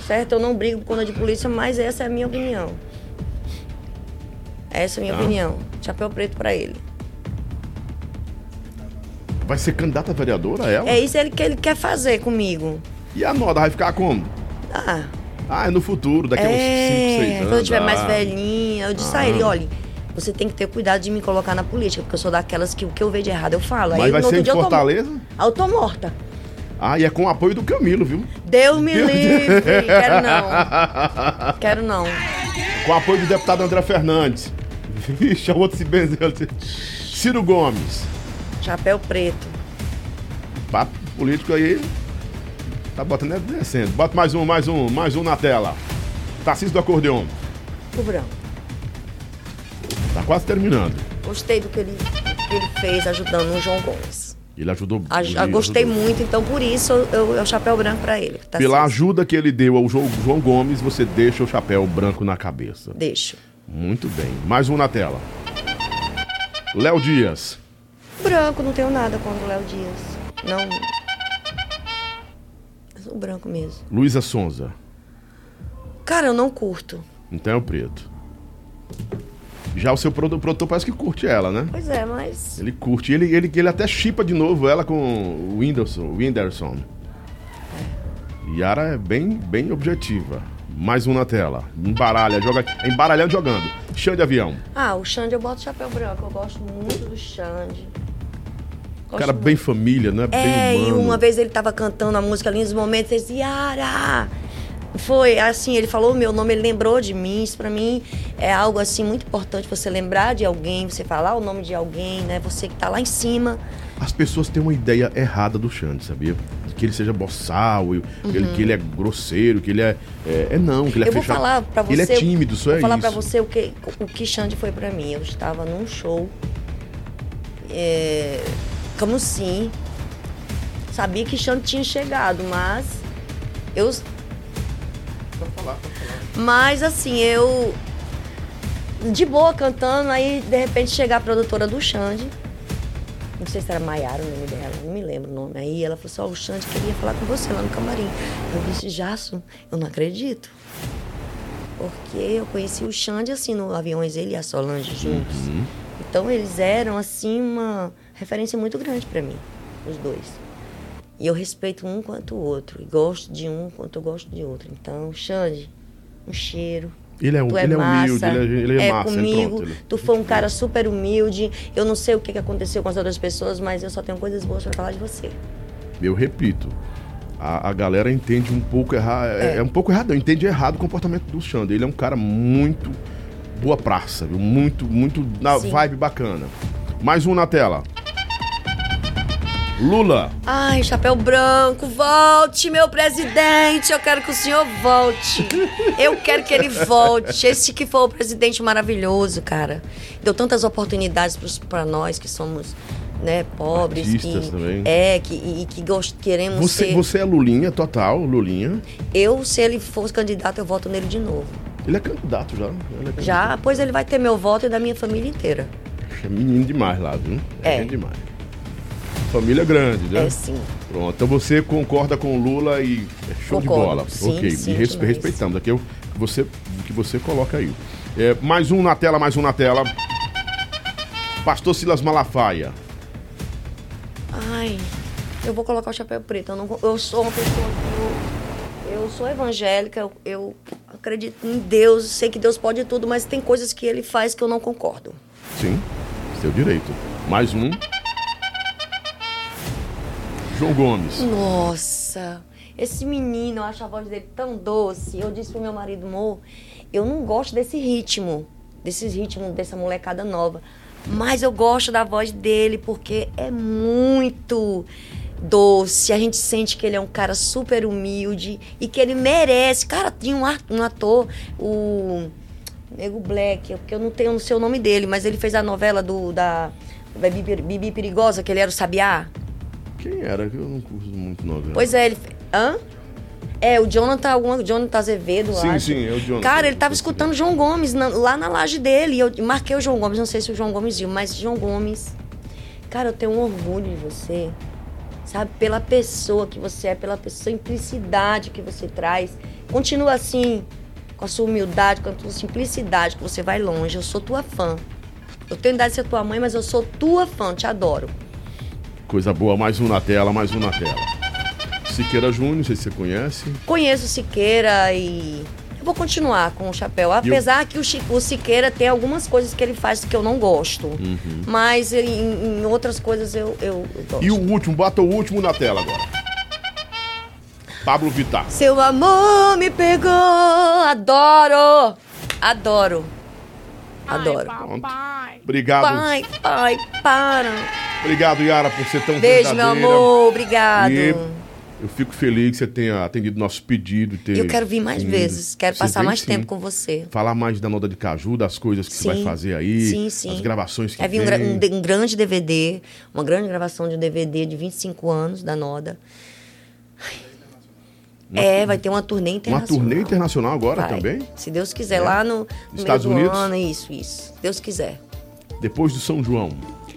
certo? Eu não brigo por conta de polícia, mas essa é a minha opinião. Essa é a minha Tá. opinião. Chapéu preto pra ele. Vai ser candidata a vereadora, ela? É isso que ele quer fazer comigo. E a nota vai ficar como? Ah, Ah, é no futuro, daqui a uns 5, 6 é, anos. quando eu tiver mais ah. velhinha, eu disse a ele, olha, você tem que ter cuidado de me colocar na política, porque eu sou daquelas que o que eu vejo de errado eu falo. Mas Aí, vai ser em dia eu tô- Fortaleza? Aí eu tô morta. Ah, e é com o apoio do Camilo, viu? Deus me Deus- livre, quero não. Quero não. Com o apoio do deputado André Fernandes. Vixe, o outro se benzeu. Ciro Gomes. Chapéu preto. Papo político aí. Tá botando é descendo. Bota mais um, mais um, mais um na tela. Tarcísio do acordeon. O branco. Tá quase terminando. Gostei do que ele, que ele fez ajudando o João Gomes. Ele ajudou. A- ele gostei ajudou. muito, então por isso eu, eu, eu chapéu branco pra ele. Tá Pela certo. ajuda que ele deu ao João João Gomes, você deixa o chapéu branco na cabeça. Deixo. Muito bem. Mais um na tela. Léo Dias. Branco, não tenho nada contra o Léo Dias. Não. O branco mesmo. Luísa Sonza. Cara, eu não curto. Então é o preto. Já o seu produ- produtor parece que curte ela, né? Pois é, mas. Ele curte. Ele, ele, ele até chipa de novo ela com o Whindersson. o Whindersson. Yara é bem, bem objetiva. Mais um na tela. Embaralha, joga. É embaralhando jogando. Chão de avião. Ah, o Xande eu boto chapéu branco. Eu gosto muito do Xande. Gosto cara muito. bem família, né? É, bem e humano. uma vez ele tava cantando a música ali nos momentos, ele disse, Yara! Foi assim, ele falou o meu nome, ele lembrou de mim. Isso pra mim é algo assim muito importante, você lembrar de alguém, você falar o nome de alguém, né? Você que tá lá em cima. As pessoas têm uma ideia errada do Xande, sabia? Que ele seja boçal, e- ele- que ele é grosseiro, que ele é. É, é não, que ele é eu vou fechado. falar pra você. Ele é tímido, só vou é falar pra você o que, o que Xande foi pra mim. Eu estava num show. É, Camusim. Sabia que Xande tinha chegado, mas eu Pode falar, pode falar. Mas assim, eu. De boa cantando, aí de repente chega a produtora do Xande. Não sei se era Maiara o nome dela, não me lembro o nome. Aí ela falou assim: Ó, o Xande queria falar com você lá no camarim. Eu disse: Jasso, eu não acredito. Porque eu conheci o Xande assim no Aviões, ele e a Solange juntos. Então eles eram assim uma referência muito grande para mim, os dois. E eu respeito um quanto o outro. E gosto de um quanto eu gosto de outro. Então, Xande, um cheiro. Ele é, um- Tu é ele é massa, humilde, ele é, ele é massa. ele comigo. pronto, ele- Tu foi um cara super humilde. Eu não sei o que que aconteceu com as outras pessoas, mas eu só tenho coisas boas pra falar de você. Eu repito, a, a galera entende um pouco errado. É. É. é um pouco errado, entende errado o comportamento do Xander. Ele é um cara muito boa praça, viu? Muito, muito na Sim. vibe bacana. Mais um na tela. Lula. Ai, chapéu branco, volte, meu presidente. Eu quero que o senhor volte. Eu quero que ele volte. Esse que foi o presidente maravilhoso, cara. Deu tantas oportunidades pra nós que somos, né, pobres. Artistas que, também. É, que, e que gost, queremos Você, ser. você é Lulinha total, Lulinha. Eu, se ele fosse candidato, eu voto nele de novo. Ele é candidato já. Ele é candidato. Já, pois ele vai ter meu voto e da minha família inteira. É menino demais lá, viu? É. gente demais. Família grande, né? É sim. Pronto, então você concorda com o Lula e é show de Concordo. bola. Sim, ok, sim, e res- respeitamos. Aqui é o que você, que você coloca aí. É, mais um na tela, mais um na tela. Pastor Silas Malafaia. Ai, eu vou colocar o chapéu preto. Eu, não, eu sou uma pessoa que eu, eu sou evangélica, eu, eu acredito em Deus, sei que Deus pode tudo, mas tem coisas que ele faz que eu não concordo. Sim, seu direito. Mais um. João Gomes. Nossa, esse menino, eu acho a voz dele tão doce. Eu disse pro meu marido, amor, eu não gosto desse ritmo, desses ritmos dessa molecada nova. Mas eu gosto da voz dele porque é muito doce. A gente sente que ele é um cara super humilde e que ele merece. Cara, tinha um, um ator, o Nego Black, porque eu não tenho o seu nome dele, mas ele fez a novela do da Bibi, Bibi Perigosa, que ele era o Sabiá. Quem era? Que Eu não curto muito novela. Pois é, ele. Hã? É, o Jonathan, alguma, Jonathan Azevedo, Sim, acho. sim, é o Jonathan. Cara, ele tava escutando João Gomes na- lá na laje dele. E eu marquei o João Gomes, não sei se o João Gomes viu, mas João Gomes. Cara, eu tenho um orgulho de você. Sabe? Pela pessoa que você é, pela simplicidade que você traz. Continua assim, com a sua humildade, com a sua simplicidade, que você vai longe. Eu sou tua fã. Eu tenho idade de ser tua mãe, mas eu sou tua fã, te adoro. Coisa boa, mais um na tela, mais um na tela. Siqueira Júnior, não sei se você conhece. Conheço o Siqueira e eu vou continuar com o chapéu. Apesar que o, Chi- o Siqueira tem algumas coisas que ele faz que eu não gosto. Mas em, em outras coisas eu, eu, eu gosto. E o último, bota o último na tela agora. Pablo Vittar. Seu amor me pegou, adoro, adoro, adoro. Ai. Obrigado. Pai, pai, para. Obrigado, Yara, por ser tão Beijo, meu verdadeira. amor, obrigado. E eu fico feliz que você tenha atendido nosso pedido. Ter Eu quero vir mais vindo. vezes, quero Você passar vem mais sim. tempo com você. Falar mais da Noda de Caju, das coisas que você vai Sim. fazer aí. Sim, sim. As gravações que Vai vir um, gra- um um grande DVD, uma grande gravação de um DVD de 25 anos da Noda. É, vai ter uma turnê Uma internacional. turnê internacional agora Vai. também? Se Deus quiser, É? lá no, no Estados Unidos? ano, isso, isso. Se Deus quiser. Depois do São João,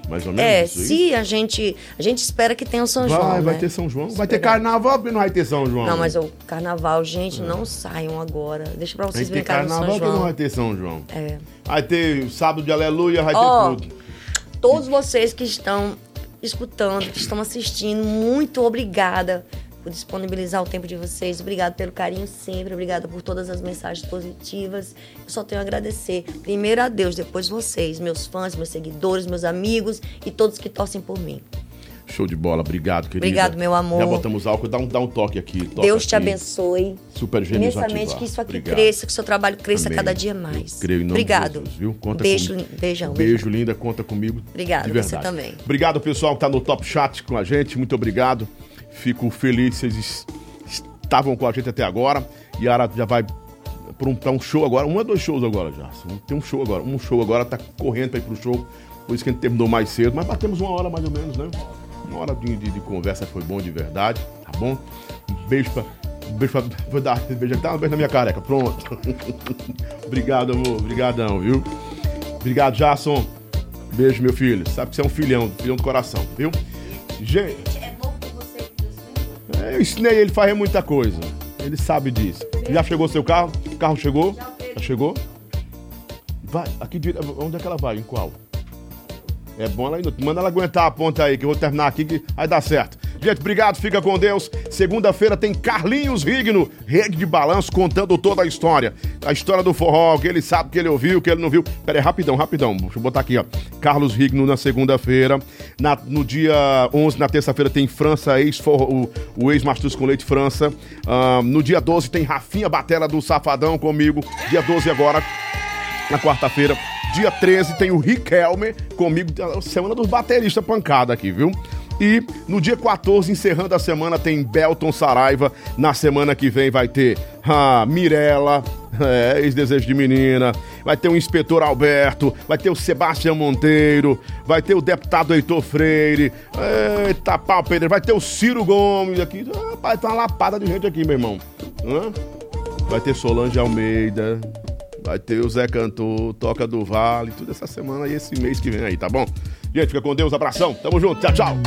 mais ou menos É, se a gente. A gente espera que tenha o São Vai, João. vai né? ter São João. Vai ter carnaval, porque não vai ter São João. Não, mas o carnaval, gente, não saiam agora. Deixa pra vocês que brincarem no São carnaval, porque não João. vai ter São João. É. Vai ter sábado de aleluia, vai Ó, ter tudo. todos vocês que estão escutando, que estão assistindo, muito obrigada por disponibilizar o tempo de vocês. Obrigada pelo carinho sempre, obrigada por todas as mensagens positivas. Eu só tenho a agradecer. Primeiro a Deus, depois vocês, meus fãs, meus seguidores, meus amigos e todos que torcem por mim. Show de bola, obrigado, querida. Obrigado, meu amor. Já botamos álcool, dá um, dá um toque aqui. Deus te aqui. abençoe. Super gênios Imensamente que isso aqui Obrigado. cresça, que o seu trabalho cresça Amém. cada dia mais. Eu creio em nome Obrigado. Jesus, viu? Conta Beijo, comigo. beijão. Beijo, linda, conta comigo. Obrigada, de você verdade. também. Obrigado, pessoal, que tá no Top Chat com a gente. Muito obrigado. Fico feliz que vocês es- estavam com a gente até agora. Yara já vai para um, um show agora. Um ou dois shows agora já. Tem um show agora. Um show agora, tá correndo pra ir pro show. Por isso que a gente terminou mais cedo. Mas batemos uma hora mais ou menos, né? Uma hora de, de- de conversa foi bom de verdade, tá bom? Um beijo pra Beijo pra, vou dar beijo, dá um beijo na minha careca. Pronto. Obrigado, amor. Obrigadão, viu? Obrigado, Jason. Beijo, meu filho. Sabe que você é um filhão, filhão do coração, viu? Gente. Eu ensinei ele fazer muita coisa. Ele sabe disso. Já chegou seu carro? O carro chegou? Já chegou? Vai, aqui Onde é que ela vai? Em qual? É bom ela indo. Manda ela aguentar a ponta aí, que eu vou terminar aqui que vai dar certo. Obrigado, fica com Deus. Segunda-feira tem Carlinhos Rigno, rede de balanço, contando toda a história. A história do forró, que ele sabe, que ele ouviu, que ele não viu. Pera aí, rapidão, rapidão. Deixa eu botar aqui, ó. Carlos Rigno na segunda-feira. No dia 11, na terça-feira, tem França, ex o, o ex-Mastus com Leite França. Ah, no dia 12 tem Rafinha Batela do Safadão comigo. Dia 12 agora, na quarta-feira. Dia 13 tem o Riquelme comigo, semana dos bateristas pancada aqui, viu? E no dia 14, encerrando a semana, tem Belton Saraiva. Na semana que vem vai ter a Mirella, é, ex-desejo de menina. Vai ter o inspetor Alberto, vai ter o Sebastião Monteiro, vai ter o deputado Heitor Freire. Eita pau, Pedro, vai ter o Ciro Gomes aqui. Rapaz, tá uma lapada de gente aqui, meu irmão. Hã? Vai ter Solange Almeida. Vai ter o Zé Cantor, Toca do Vale, tudo essa semana e esse mês que vem aí, tá bom? Gente, fica com Deus, abração, tamo junto, tchau, tchau.